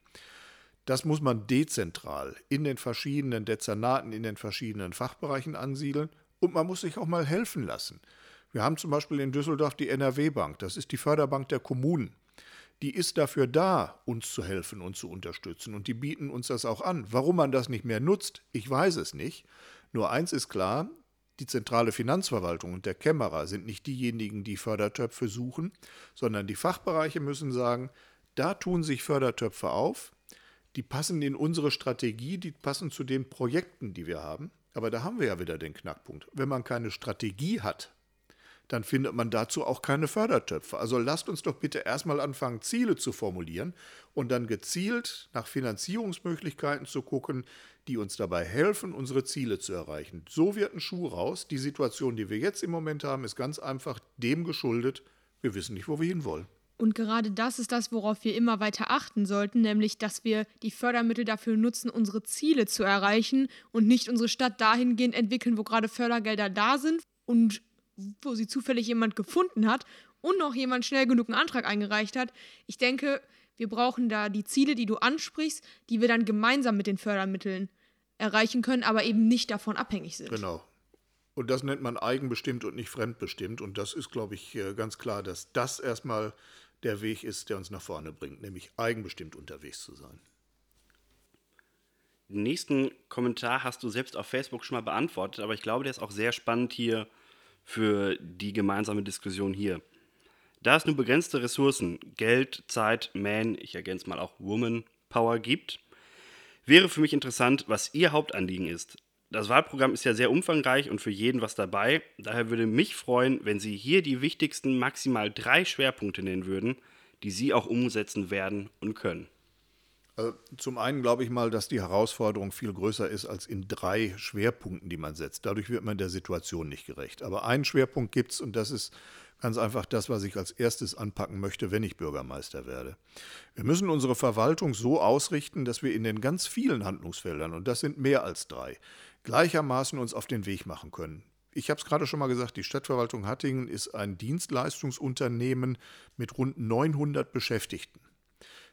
[SPEAKER 2] Das muss man dezentral in den verschiedenen Dezernaten, in den verschiedenen Fachbereichen ansiedeln und man muss sich auch mal helfen lassen. Wir haben zum Beispiel in Düsseldorf die NRW-Bank, das ist die Förderbank der Kommunen. Die ist dafür da, uns zu helfen und zu unterstützen und die bieten uns das auch an. Warum man das nicht mehr nutzt, ich weiß es nicht. Nur eins ist klar, die zentrale Finanzverwaltung und der Kämmerer sind nicht diejenigen, die Fördertöpfe suchen, sondern die Fachbereiche müssen sagen, da tun sich Fördertöpfe auf, die passen in unsere Strategie, die passen zu den Projekten, die wir haben. Aber da haben wir ja wieder den Knackpunkt. Wenn man keine Strategie hat, dann findet man dazu auch keine Fördertöpfe. Also lasst uns doch bitte erstmal anfangen, Ziele zu formulieren und dann gezielt nach Finanzierungsmöglichkeiten zu gucken, die uns dabei helfen, unsere Ziele zu erreichen. So wird ein Schuh raus. Die Situation, die wir jetzt im Moment haben, ist ganz einfach dem geschuldet, wir wissen nicht, wo wir hinwollen.
[SPEAKER 1] Und gerade das ist das, worauf wir immer weiter achten sollten, nämlich, dass wir die Fördermittel dafür nutzen, unsere Ziele zu erreichen und nicht unsere Stadt dahingehend entwickeln, wo gerade Fördergelder da sind und wo sie zufällig jemand gefunden hat und noch jemand schnell genug einen Antrag eingereicht hat. Ich denke, Wir brauchen da die Ziele, die du ansprichst, die wir dann gemeinsam mit den Fördermitteln erreichen können, aber eben nicht davon abhängig sind.
[SPEAKER 2] Genau. Und das nennt man eigenbestimmt und nicht fremdbestimmt. Und das ist, glaube ich, äh, ganz klar, dass das erstmal der Weg ist, der uns nach vorne bringt, nämlich eigenbestimmt unterwegs zu sein.
[SPEAKER 3] Den nächsten Kommentar hast du selbst auf Facebook schon mal beantwortet, aber ich glaube, der ist auch sehr spannend hier für die gemeinsame Diskussion hier. Da es nur begrenzte Ressourcen, Geld, Zeit, Man, ich ergänze mal auch Woman Power gibt, wäre für mich interessant, was Ihr Hauptanliegen ist. Das Wahlprogramm ist ja sehr umfangreich und für jeden was dabei. Daher würde mich freuen, wenn Sie hier die wichtigsten maximal drei Schwerpunkte nennen würden, die Sie auch umsetzen werden und können.
[SPEAKER 2] Also zum einen glaube ich mal, dass die Herausforderung viel größer ist als in drei Schwerpunkten, die man setzt. Dadurch wird man der Situation nicht gerecht. Aber einen Schwerpunkt gibt es und das ist ganz einfach das, was ich als erstes anpacken möchte, wenn ich Bürgermeister werde. Wir müssen unsere Verwaltung so ausrichten, dass wir in den ganz vielen Handlungsfeldern, und das sind mehr als drei, gleichermaßen uns auf den Weg machen können. Ich habe es gerade schon mal gesagt, die Stadtverwaltung Hattingen ist ein Dienstleistungsunternehmen mit rund 900 Beschäftigten.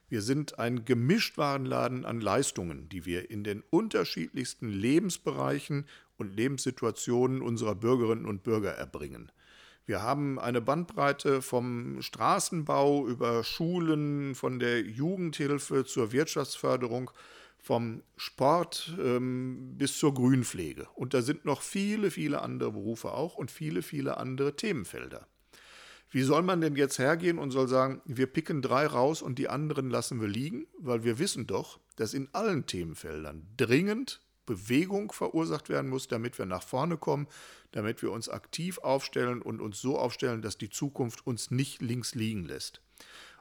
[SPEAKER 2] Wir sind ein Gemischtwarenladen an Leistungen, die wir in den unterschiedlichsten Lebensbereichen und Lebenssituationen unserer Bürgerinnen und Bürger erbringen. Wir haben eine Bandbreite vom Straßenbau über Schulen, von der Jugendhilfe zur Wirtschaftsförderung, vom Sport ähm, bis zur Grünpflege. Und da sind noch viele, viele andere Berufe auch und viele, viele andere Themenfelder. Wie soll man denn jetzt hergehen und soll sagen, wir picken drei raus und die anderen lassen wir liegen? Weil wir wissen doch, dass in allen Themenfeldern dringend Bewegung verursacht werden muss, damit wir nach vorne kommen, damit wir uns aktiv aufstellen und uns so aufstellen, dass die Zukunft uns nicht links liegen lässt.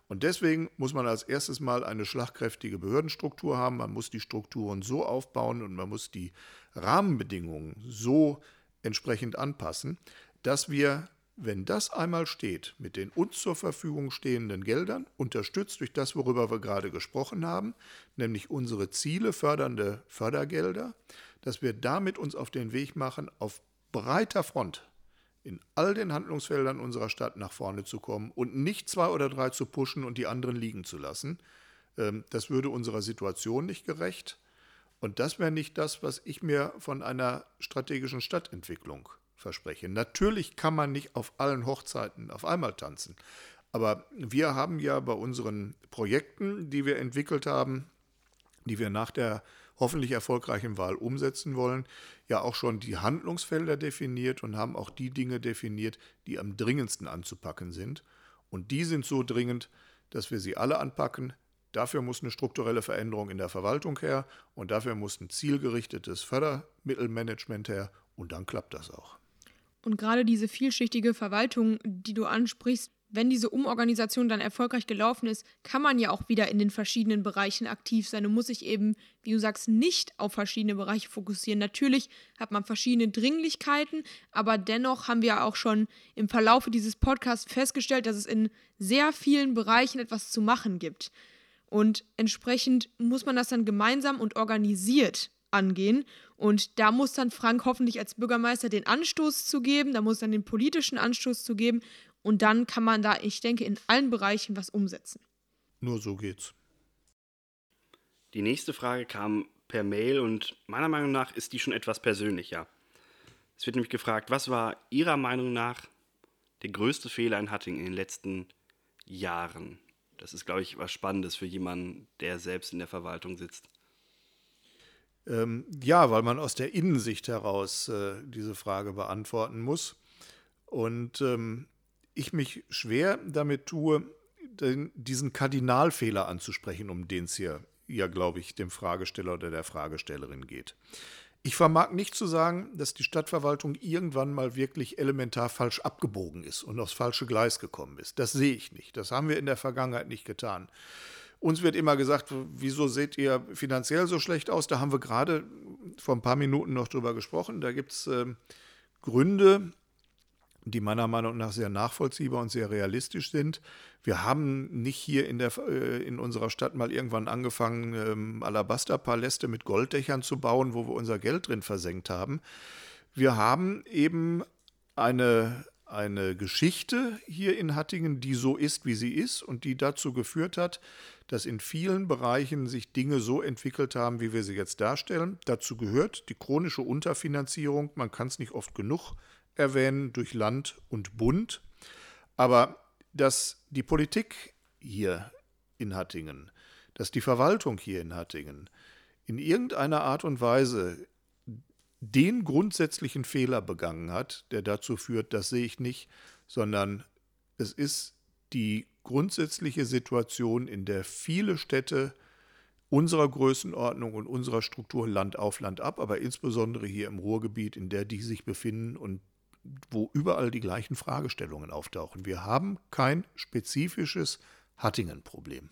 [SPEAKER 2] Und deswegen muss man als erstes mal eine schlagkräftige Behördenstruktur haben. Man muss die Strukturen so aufbauen und man muss die Rahmenbedingungen so entsprechend anpassen, dass wir wenn das einmal steht, mit den uns zur Verfügung stehenden Geldern, unterstützt durch das, worüber wir gerade gesprochen haben, nämlich unsere Ziele fördernde Fördergelder, dass wir damit uns auf den Weg machen, auf breiter Front in all den Handlungsfeldern unserer Stadt nach vorne zu kommen und nicht zwei oder drei zu pushen und die anderen liegen zu lassen. Ähm, das würde unserer Situation nicht gerecht. Und das wäre nicht das, was ich mir von einer strategischen Stadtentwicklung verspreche. Natürlich kann man nicht auf allen Hochzeiten auf einmal tanzen. Aber wir haben ja bei unseren Projekten, die wir entwickelt haben, die wir nach der hoffentlich erfolgreichen Wahl umsetzen wollen, ja auch schon die Handlungsfelder definiert und haben auch die Dinge definiert, die am dringendsten anzupacken sind. Und die sind so dringend, dass wir sie alle anpacken. Dafür muss eine strukturelle Veränderung in der Verwaltung her und dafür muss ein zielgerichtetes Fördermittelmanagement her und dann klappt das auch.
[SPEAKER 1] Und gerade diese vielschichtige Verwaltung, die du ansprichst, wenn diese Umorganisation dann erfolgreich gelaufen ist, kann man ja auch wieder in den verschiedenen Bereichen aktiv sein und muss sich eben, wie du sagst, nicht auf verschiedene Bereiche fokussieren. Natürlich hat man verschiedene Dringlichkeiten, aber dennoch haben wir auch schon im Verlaufe dieses Podcasts festgestellt, dass es in sehr vielen Bereichen etwas zu machen gibt. Und entsprechend muss man das dann gemeinsam und organisiert angehen. Und da muss dann Frank hoffentlich als Bürgermeister den Anstoß zu geben, da muss dann den politischen Anstoß zu geben. Und dann kann man da, ich denke, in allen Bereichen was umsetzen.
[SPEAKER 2] Nur so geht's.
[SPEAKER 3] Die nächste Frage kam per Mail und meiner Meinung nach ist die schon etwas persönlicher. Es wird nämlich gefragt, was war Ihrer Meinung nach der größte Fehler in Hattingen in den letzten Jahren? Das ist, glaube ich, was Spannendes für jemanden, der selbst in der Verwaltung sitzt.
[SPEAKER 2] Ähm, ja, weil man aus der Innensicht heraus äh, diese Frage beantworten muss. Und ähm, ich mich schwer damit tue, den, diesen Kardinalfehler anzusprechen, um den es hier ja, glaube ich, dem Fragesteller oder der Fragestellerin geht. Ich vermag nicht zu sagen, dass die Stadtverwaltung irgendwann mal wirklich elementar falsch abgebogen ist und aufs falsche Gleis gekommen ist. Das sehe ich nicht. Das haben wir in der Vergangenheit nicht getan. Uns wird immer gesagt, wieso seht ihr finanziell so schlecht aus? Da haben wir gerade vor ein paar Minuten noch drüber gesprochen. Da gibt es äh, Gründe, die meiner Meinung nach sehr nachvollziehbar und sehr realistisch sind. Wir haben nicht hier in, der, äh, in unserer Stadt mal irgendwann angefangen, ähm, Alabasterpaläste mit Golddächern zu bauen, wo wir unser Geld drin versenkt haben. Wir haben eben eine eine Geschichte hier in Hattingen, die so ist, wie sie ist und die dazu geführt hat, dass in vielen Bereichen sich Dinge so entwickelt haben, wie wir sie jetzt darstellen. Dazu gehört die chronische Unterfinanzierung, man kann es nicht oft genug erwähnen, durch Land und Bund. Aber dass die Politik hier in Hattingen, dass die Verwaltung hier in Hattingen in irgendeiner Art und Weise den grundsätzlichen Fehler begangen hat, der dazu führt, das sehe ich nicht, sondern es ist die grundsätzliche Situation, in der viele Städte unserer Größenordnung und unserer Struktur Land auf Land ab, aber insbesondere hier im Ruhrgebiet, in der die sich befinden und wo überall die gleichen Fragestellungen auftauchen. Wir haben kein spezifisches Hattingen-Problem.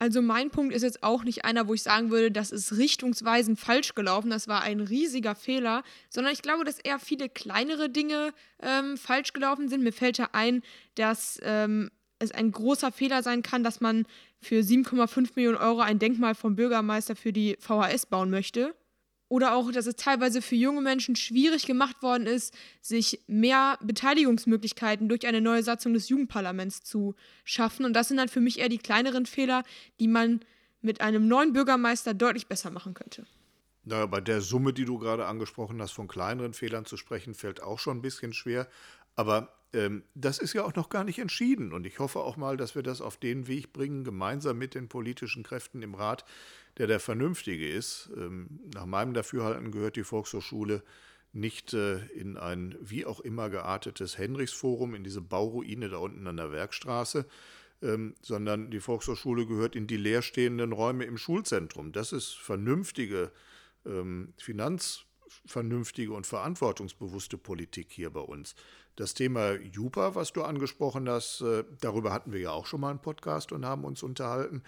[SPEAKER 1] Also mein Punkt ist jetzt auch nicht einer, wo ich sagen würde, das ist richtungsweisend falsch gelaufen, das war ein riesiger Fehler, sondern ich glaube, dass eher viele kleinere Dinge ähm, falsch gelaufen sind. Mir fällt ja ein, dass ähm, es ein großer Fehler sein kann, dass man für 7,5 Millionen Euro ein Denkmal vom Bürgermeister für die VHS bauen möchte. Oder auch, dass es teilweise für junge Menschen schwierig gemacht worden ist, sich mehr Beteiligungsmöglichkeiten durch eine neue Satzung des Jugendparlaments zu schaffen. Und das sind dann für mich eher die kleineren Fehler, die man mit einem neuen Bürgermeister deutlich besser machen könnte.
[SPEAKER 2] Naja, bei der Summe, die du gerade angesprochen hast, von kleineren Fehlern zu sprechen, fällt auch schon ein bisschen schwer. Aber das ist ja auch noch gar nicht entschieden. Und ich hoffe auch mal, dass wir das auf den Weg bringen, gemeinsam mit den politischen Kräften im Rat, der der vernünftige ist. Ähm, nach meinem Dafürhalten gehört die Volkshochschule nicht äh, in ein wie auch immer geartetes Henrichsforum, in diese Bauruine da unten an der Werkstraße, ähm, sondern die Volkshochschule gehört in die leerstehenden Räume im Schulzentrum. Das ist vernünftige ähm, finanzvernünftige und verantwortungsbewusste Politik hier bei uns. Das Thema Jupa, was du angesprochen hast, äh, darüber hatten wir ja auch schon mal einen Podcast und haben uns unterhalten.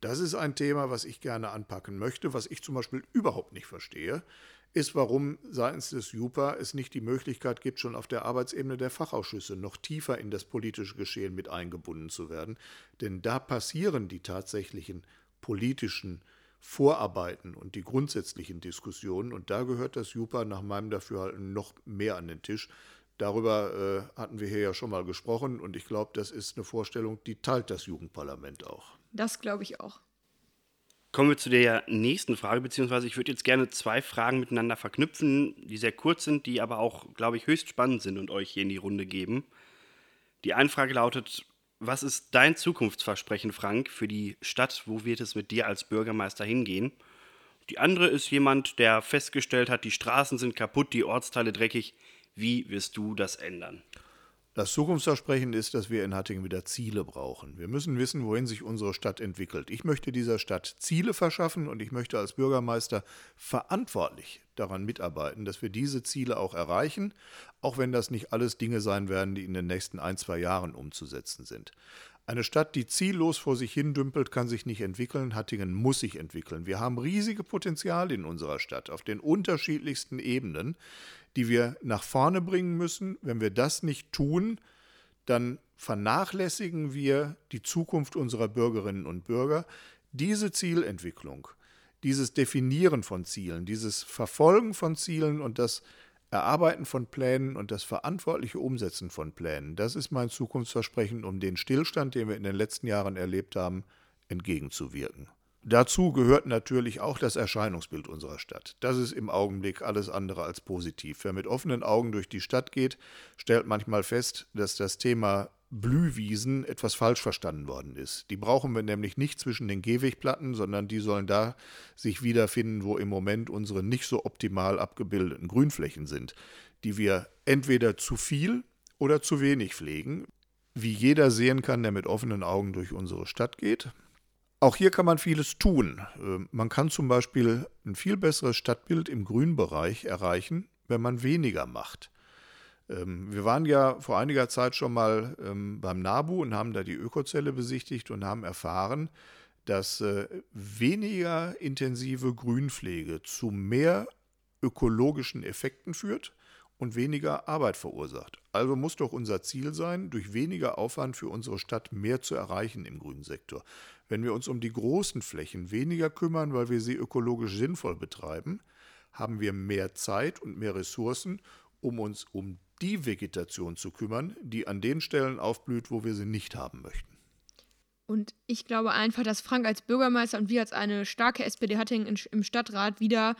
[SPEAKER 2] Das ist ein Thema, was ich gerne anpacken möchte. Was ich zum Beispiel überhaupt nicht verstehe, ist, warum seitens des JUPA es nicht die Möglichkeit gibt, schon auf der Arbeitsebene der Fachausschüsse noch tiefer in das politische Geschehen mit eingebunden zu werden. Denn da passieren die tatsächlichen politischen Vorarbeiten und die grundsätzlichen Diskussionen. Und da gehört das JUPA nach meinem Dafürhalten noch mehr an den Tisch. Darüber äh, hatten wir hier ja schon mal gesprochen und ich glaube, das ist eine Vorstellung, die teilt das Jugendparlament auch.
[SPEAKER 1] Das glaube ich auch.
[SPEAKER 3] Kommen wir zu der nächsten Frage, beziehungsweise ich würde jetzt gerne zwei Fragen miteinander verknüpfen, die sehr kurz sind, die aber auch, glaube ich, höchst spannend sind und euch hier in die Runde geben. Die eine Frage lautet, was ist dein Zukunftsversprechen, Frank, für die Stadt? Wo wird es mit dir als Bürgermeister hingehen? Die andere ist jemand, der festgestellt hat, die Straßen sind kaputt, die Ortsteile dreckig. Wie wirst du das ändern?
[SPEAKER 2] Das Zukunftsversprechen ist, dass wir in Hattingen wieder Ziele brauchen. Wir müssen wissen, wohin sich unsere Stadt entwickelt. Ich möchte dieser Stadt Ziele verschaffen und ich möchte als Bürgermeister verantwortlich daran mitarbeiten, dass wir diese Ziele auch erreichen, auch wenn das nicht alles Dinge sein werden, die in den nächsten ein, zwei Jahren umzusetzen sind. Eine Stadt, die ziellos vor sich hin dümpelt, kann sich nicht entwickeln. Hattingen muss sich entwickeln. Wir haben riesige Potenziale in unserer Stadt auf den unterschiedlichsten Ebenen die wir nach vorne bringen müssen. Wenn wir das nicht tun, dann vernachlässigen wir die Zukunft unserer Bürgerinnen und Bürger. Diese Zielentwicklung, dieses Definieren von Zielen, dieses Verfolgen von Zielen und das Erarbeiten von Plänen und das verantwortliche Umsetzen von Plänen, das ist mein Zukunftsversprechen, um den Stillstand, den wir in den letzten Jahren erlebt haben, entgegenzuwirken. Dazu gehört natürlich auch das Erscheinungsbild unserer Stadt. Das ist im Augenblick alles andere als positiv. Wer mit offenen Augen durch die Stadt geht, stellt manchmal fest, dass das Thema Blühwiesen etwas falsch verstanden worden ist. Die brauchen wir nämlich nicht zwischen den Gehwegplatten, sondern die sollen da sich wiederfinden, wo im Moment unsere nicht so optimal abgebildeten Grünflächen sind, die wir entweder zu viel oder zu wenig pflegen. Wie jeder sehen kann, der mit offenen Augen durch unsere Stadt geht. Auch hier kann man vieles tun. Ähm, man kann zum Beispiel ein viel besseres Stadtbild im Grünbereich erreichen, wenn man weniger macht. Ähm, wir waren ja vor einiger Zeit schon mal ähm, beim NABU und haben da die Ökozelle besichtigt und haben erfahren, dass äh, weniger intensive Grünpflege zu mehr ökologischen Effekten führt und weniger Arbeit verursacht. Also muss doch unser Ziel sein, durch weniger Aufwand für unsere Stadt mehr zu erreichen im grünen Sektor. Wenn wir uns um die großen Flächen weniger kümmern, weil wir sie ökologisch sinnvoll betreiben, haben wir mehr Zeit und mehr Ressourcen, um uns um die Vegetation zu kümmern, die an den Stellen aufblüht, wo wir sie nicht haben möchten.
[SPEAKER 1] Und ich glaube einfach, dass Frank als Bürgermeister und wir als eine starke SPD Hattingen im Stadtrat wieder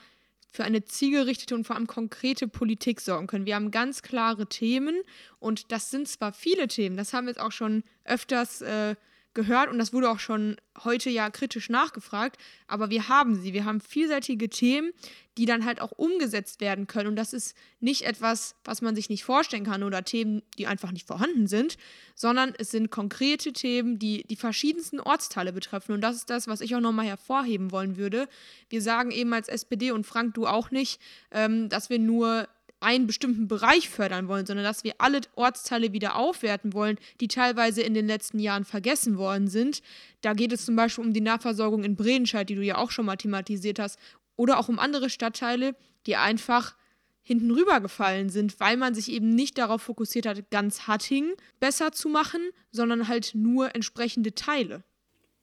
[SPEAKER 1] für eine zielgerichtete und vor allem konkrete Politik sorgen können. Wir haben ganz klare Themen und das sind zwar viele Themen, das haben wir jetzt auch schon öfters äh, gehört und das wurde auch schon heute ja kritisch nachgefragt, aber wir haben sie. Wir haben vielseitige Themen, die dann halt auch umgesetzt werden können und das ist nicht etwas, was man sich nicht vorstellen kann oder Themen, die einfach nicht vorhanden sind, sondern es sind konkrete Themen, die die verschiedensten Ortsteile betreffen und das ist das, was ich auch nochmal hervorheben wollen würde. Wir sagen eben als SPD und Frank, du auch nicht, ähm, dass wir nur einen bestimmten Bereich fördern wollen, sondern dass wir alle Ortsteile wieder aufwerten wollen, die teilweise in den letzten Jahren vergessen worden sind. Da geht es zum Beispiel um die Nahversorgung in Bredenscheid, die du ja auch schon mal thematisiert hast, oder auch um andere Stadtteile, die einfach hinten rübergefallen sind, weil man sich eben nicht darauf fokussiert hat, ganz Hattingen besser zu machen, sondern halt nur entsprechende Teile.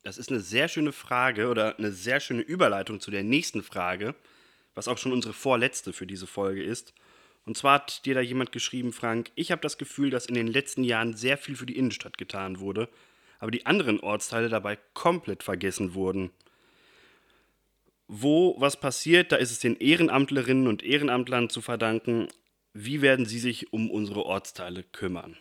[SPEAKER 3] Das ist eine sehr schöne Frage oder eine sehr schöne Überleitung zu der nächsten Frage, was auch schon unsere vorletzte für diese Folge ist. Und zwar hat dir da jemand geschrieben, Frank, ich habe das Gefühl, dass in den letzten Jahren sehr viel für die Innenstadt getan wurde, aber die anderen Ortsteile dabei komplett vergessen wurden. Wo was passiert, da ist es den Ehrenamtlerinnen und Ehrenamtlern zu verdanken. Wie werden sie sich um unsere Ortsteile kümmern?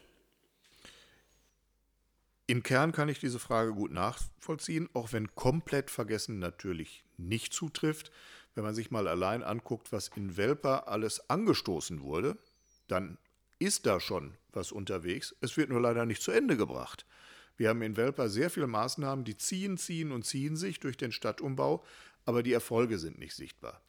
[SPEAKER 2] Im Kern kann ich diese Frage gut nachvollziehen, auch wenn komplett vergessen natürlich nicht zutrifft. Wenn man sich mal allein anguckt, was in Welper alles angestoßen wurde, dann ist da schon was unterwegs. Es wird nur leider nicht zu Ende gebracht. Wir haben in Welper sehr viele Maßnahmen, die ziehen, ziehen und ziehen sich durch den Stadtumbau, aber die Erfolge sind nicht sichtbar.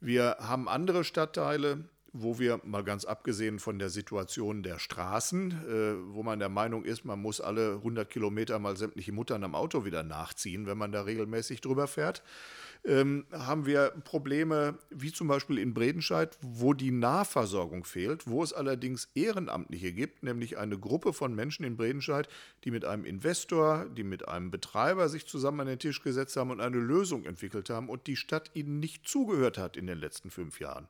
[SPEAKER 2] Wir haben andere Stadtteile, wo wir mal ganz abgesehen von der Situation der Straßen, äh, wo man der Meinung ist, man muss alle 100 Kilometer mal sämtliche Muttern am Auto wieder nachziehen, wenn man da regelmäßig drüber fährt, ähm, haben wir Probleme wie zum Beispiel in Bredenscheid, wo die Nahversorgung fehlt, wo es allerdings Ehrenamtliche gibt, nämlich eine Gruppe von Menschen in Bredenscheid, die mit einem Investor, die mit einem Betreiber sich zusammen an den Tisch gesetzt haben und eine Lösung entwickelt haben und die Stadt ihnen nicht zugehört hat in den letzten fünf Jahren.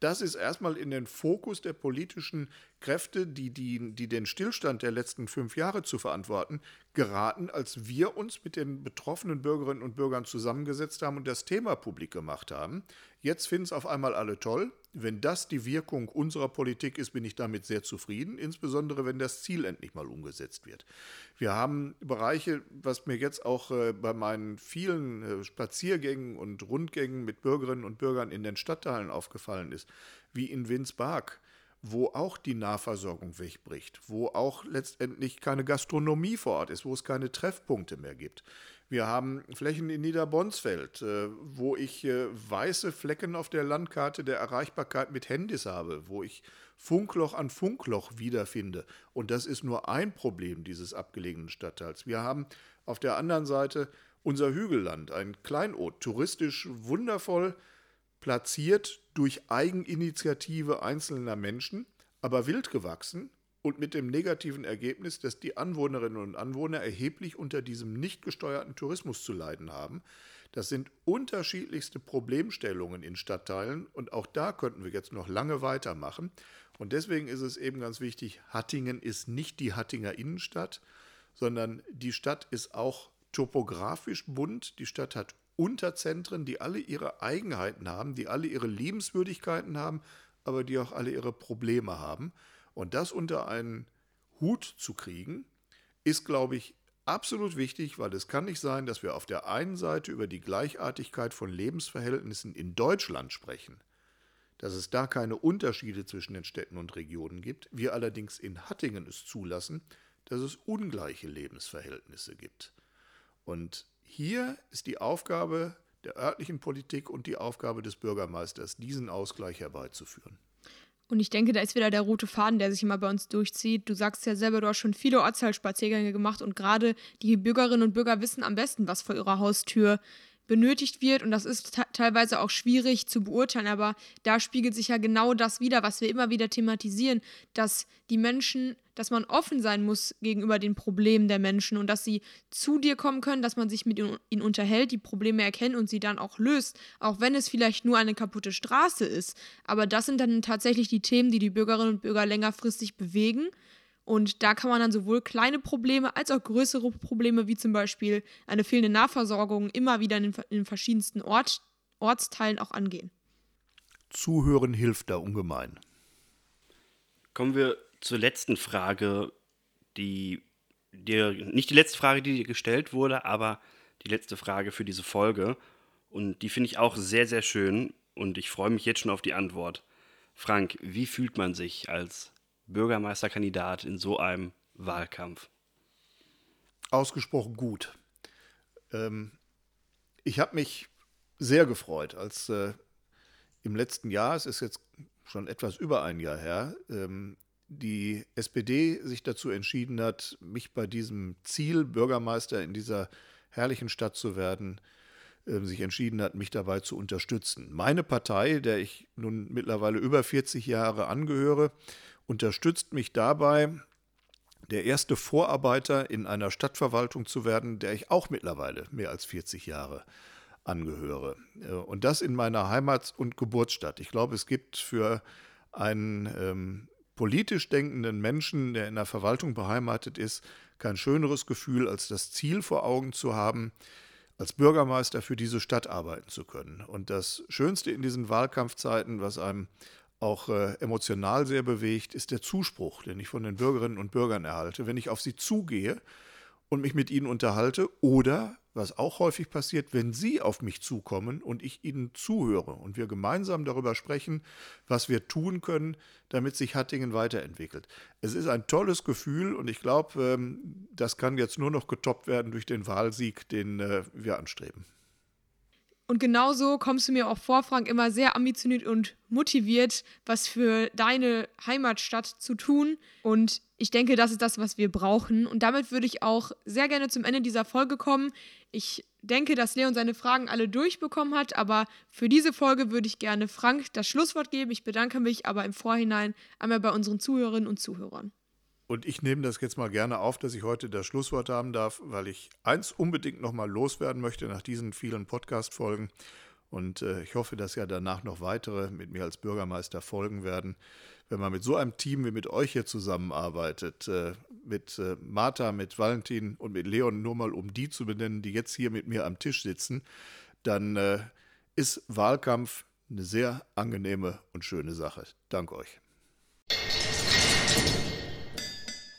[SPEAKER 2] Das ist erstmal in den Fokus der politischen Kräfte, die, die, die den Stillstand der letzten fünf Jahre zu verantworten, geraten, als wir uns mit den betroffenen Bürgerinnen und Bürgern zusammengesetzt haben und das Thema publik gemacht haben. Jetzt finden es auf einmal alle toll. Wenn das die Wirkung unserer Politik ist, bin ich damit sehr zufrieden, insbesondere wenn das Ziel endlich mal umgesetzt wird. Wir haben Bereiche, was mir jetzt auch äh, bei meinen vielen äh, Spaziergängen und Rundgängen mit Bürgerinnen und Bürgern in den Stadtteilen aufgefallen ist, wie in Winsbark wo auch die Nahversorgung wegbricht, wo auch letztendlich keine Gastronomie vor Ort ist, wo es keine Treffpunkte mehr gibt. Wir haben Flächen in Niederbonsfeld, äh, wo ich äh, weiße Flecken auf der Landkarte der Erreichbarkeit mit Handys habe, wo ich Funkloch an Funkloch wiederfinde. Und das ist nur ein Problem dieses abgelegenen Stadtteils. Wir haben auf der anderen Seite unser Hügelland, ein Kleinod, touristisch wundervoll platziert durch Eigeninitiative einzelner Menschen, aber wild gewachsen und mit dem negativen Ergebnis, dass die Anwohnerinnen und Anwohner erheblich unter diesem nicht gesteuerten Tourismus zu leiden haben. Das sind unterschiedlichste Problemstellungen in Stadtteilen und auch da könnten wir jetzt noch lange weitermachen. Und deswegen ist es eben ganz wichtig, Hattingen ist nicht die Hattinger Innenstadt, sondern die Stadt ist auch topografisch bunt. Die Stadt hat Unterzentren, die alle ihre Eigenheiten haben, die alle ihre Liebenswürdigkeiten haben, aber die auch alle ihre Probleme haben. Und das unter einen Hut zu kriegen, ist, glaube ich, absolut wichtig, weil es kann nicht sein, dass wir auf der einen Seite über die Gleichartigkeit von Lebensverhältnissen in Deutschland sprechen, dass es da keine Unterschiede zwischen den Städten und Regionen gibt, wir allerdings in Hattingen es zulassen, dass es ungleiche Lebensverhältnisse gibt. Und hier ist die Aufgabe der örtlichen Politik und die Aufgabe des Bürgermeisters, diesen Ausgleich herbeizuführen.
[SPEAKER 1] Und ich denke, da ist wieder der rote Faden, der sich immer bei uns durchzieht. Du sagst ja selber, du hast schon viele Ortsteilspaziergänge gemacht und gerade die Bürgerinnen und Bürger wissen am besten, was vor ihrer Haustür benötigt wird. Und das ist teilweise auch schwierig zu beurteilen, aber da spiegelt sich ja genau das wieder, was wir immer wieder thematisieren, dass die Menschen, dass man offen sein muss gegenüber den Problemen der Menschen und dass sie zu dir kommen können, dass man sich mit ihnen unterhält, die Probleme erkennt und sie dann auch löst, auch wenn es vielleicht nur eine kaputte Straße ist. Aber das sind dann tatsächlich die Themen, die die Bürgerinnen und Bürger längerfristig bewegen. Und da kann man dann sowohl kleine Probleme als auch größere Probleme, wie zum Beispiel eine fehlende Nahversorgung, immer wieder in den, in den verschiedensten Ort, Ortsteilen auch angehen.
[SPEAKER 2] Zuhören hilft da ungemein.
[SPEAKER 3] Kommen wir zur letzten Frage, die dir, nicht die letzte Frage, die dir gestellt wurde, aber die letzte Frage für diese Folge. Und die finde ich auch sehr, sehr schön und ich freue mich jetzt schon auf die Antwort. Frank, wie fühlt man sich als Bürgermeisterkandidat in so einem Wahlkampf?
[SPEAKER 2] Ausgesprochen gut. Ähm, ich habe mich sehr gefreut, als äh, im letzten Jahr, es ist jetzt schon etwas über ein Jahr her, ähm, die SPD sich dazu entschieden hat, mich bei diesem Ziel, Bürgermeister in dieser herrlichen Stadt zu werden, äh, sich entschieden hat, mich dabei zu unterstützen. Meine Partei, der ich nun mittlerweile über 40 Jahre angehöre, unterstützt mich dabei, der erste Vorarbeiter in einer Stadtverwaltung zu werden, der ich auch mittlerweile mehr als 40 Jahre angehöre. Äh, und das in meiner Heimat- und Geburtsstadt. Ich glaube, es gibt für einen ähm, politisch denkenden Menschen, der in der Verwaltung beheimatet ist, kein schöneres Gefühl, als das Ziel vor Augen zu haben, als Bürgermeister für diese Stadt arbeiten zu können. Und das Schönste in diesen Wahlkampfzeiten, was einem auch äh, emotional sehr bewegt, ist der Zuspruch, den ich von den Bürgerinnen und Bürgern erhalte, wenn ich auf sie zugehe und mich mit ihnen unterhalte oder, was auch häufig passiert, wenn sie auf mich zukommen und ich ihnen zuhöre und wir gemeinsam darüber sprechen, was wir tun können, damit sich Hattingen weiterentwickelt. Es ist ein tolles Gefühl und ich glaube, ähm, das kann jetzt nur noch getoppt werden durch den Wahlsieg, den äh, wir anstreben.
[SPEAKER 1] Und genauso kommst du mir auch vor, Frank, immer sehr ambitioniert und motiviert, was für deine Heimatstadt zu tun. Und ich denke, das ist das, was wir brauchen. Und damit würde ich auch sehr gerne zum Ende dieser Folge kommen. Ich denke, dass Leon seine Fragen alle durchbekommen hat, aber für diese Folge würde ich gerne Frank das Schlusswort geben. Ich bedanke mich aber im Vorhinein einmal bei unseren Zuhörerinnen und Zuhörern.
[SPEAKER 2] Und ich nehme das jetzt mal gerne auf, dass ich heute das Schlusswort haben darf, weil ich eins unbedingt nochmal loswerden möchte nach diesen vielen Podcast-Folgen. Und äh, ich hoffe, dass ja danach noch weitere mit mir als Bürgermeister folgen werden. Wenn man mit so einem Team wie mit euch hier zusammenarbeitet, äh, mit äh, Martha, mit Valentin und mit Leon, nur mal um die zu benennen, die jetzt hier mit mir am Tisch sitzen, dann äh, ist Wahlkampf eine sehr angenehme und schöne Sache. Danke euch.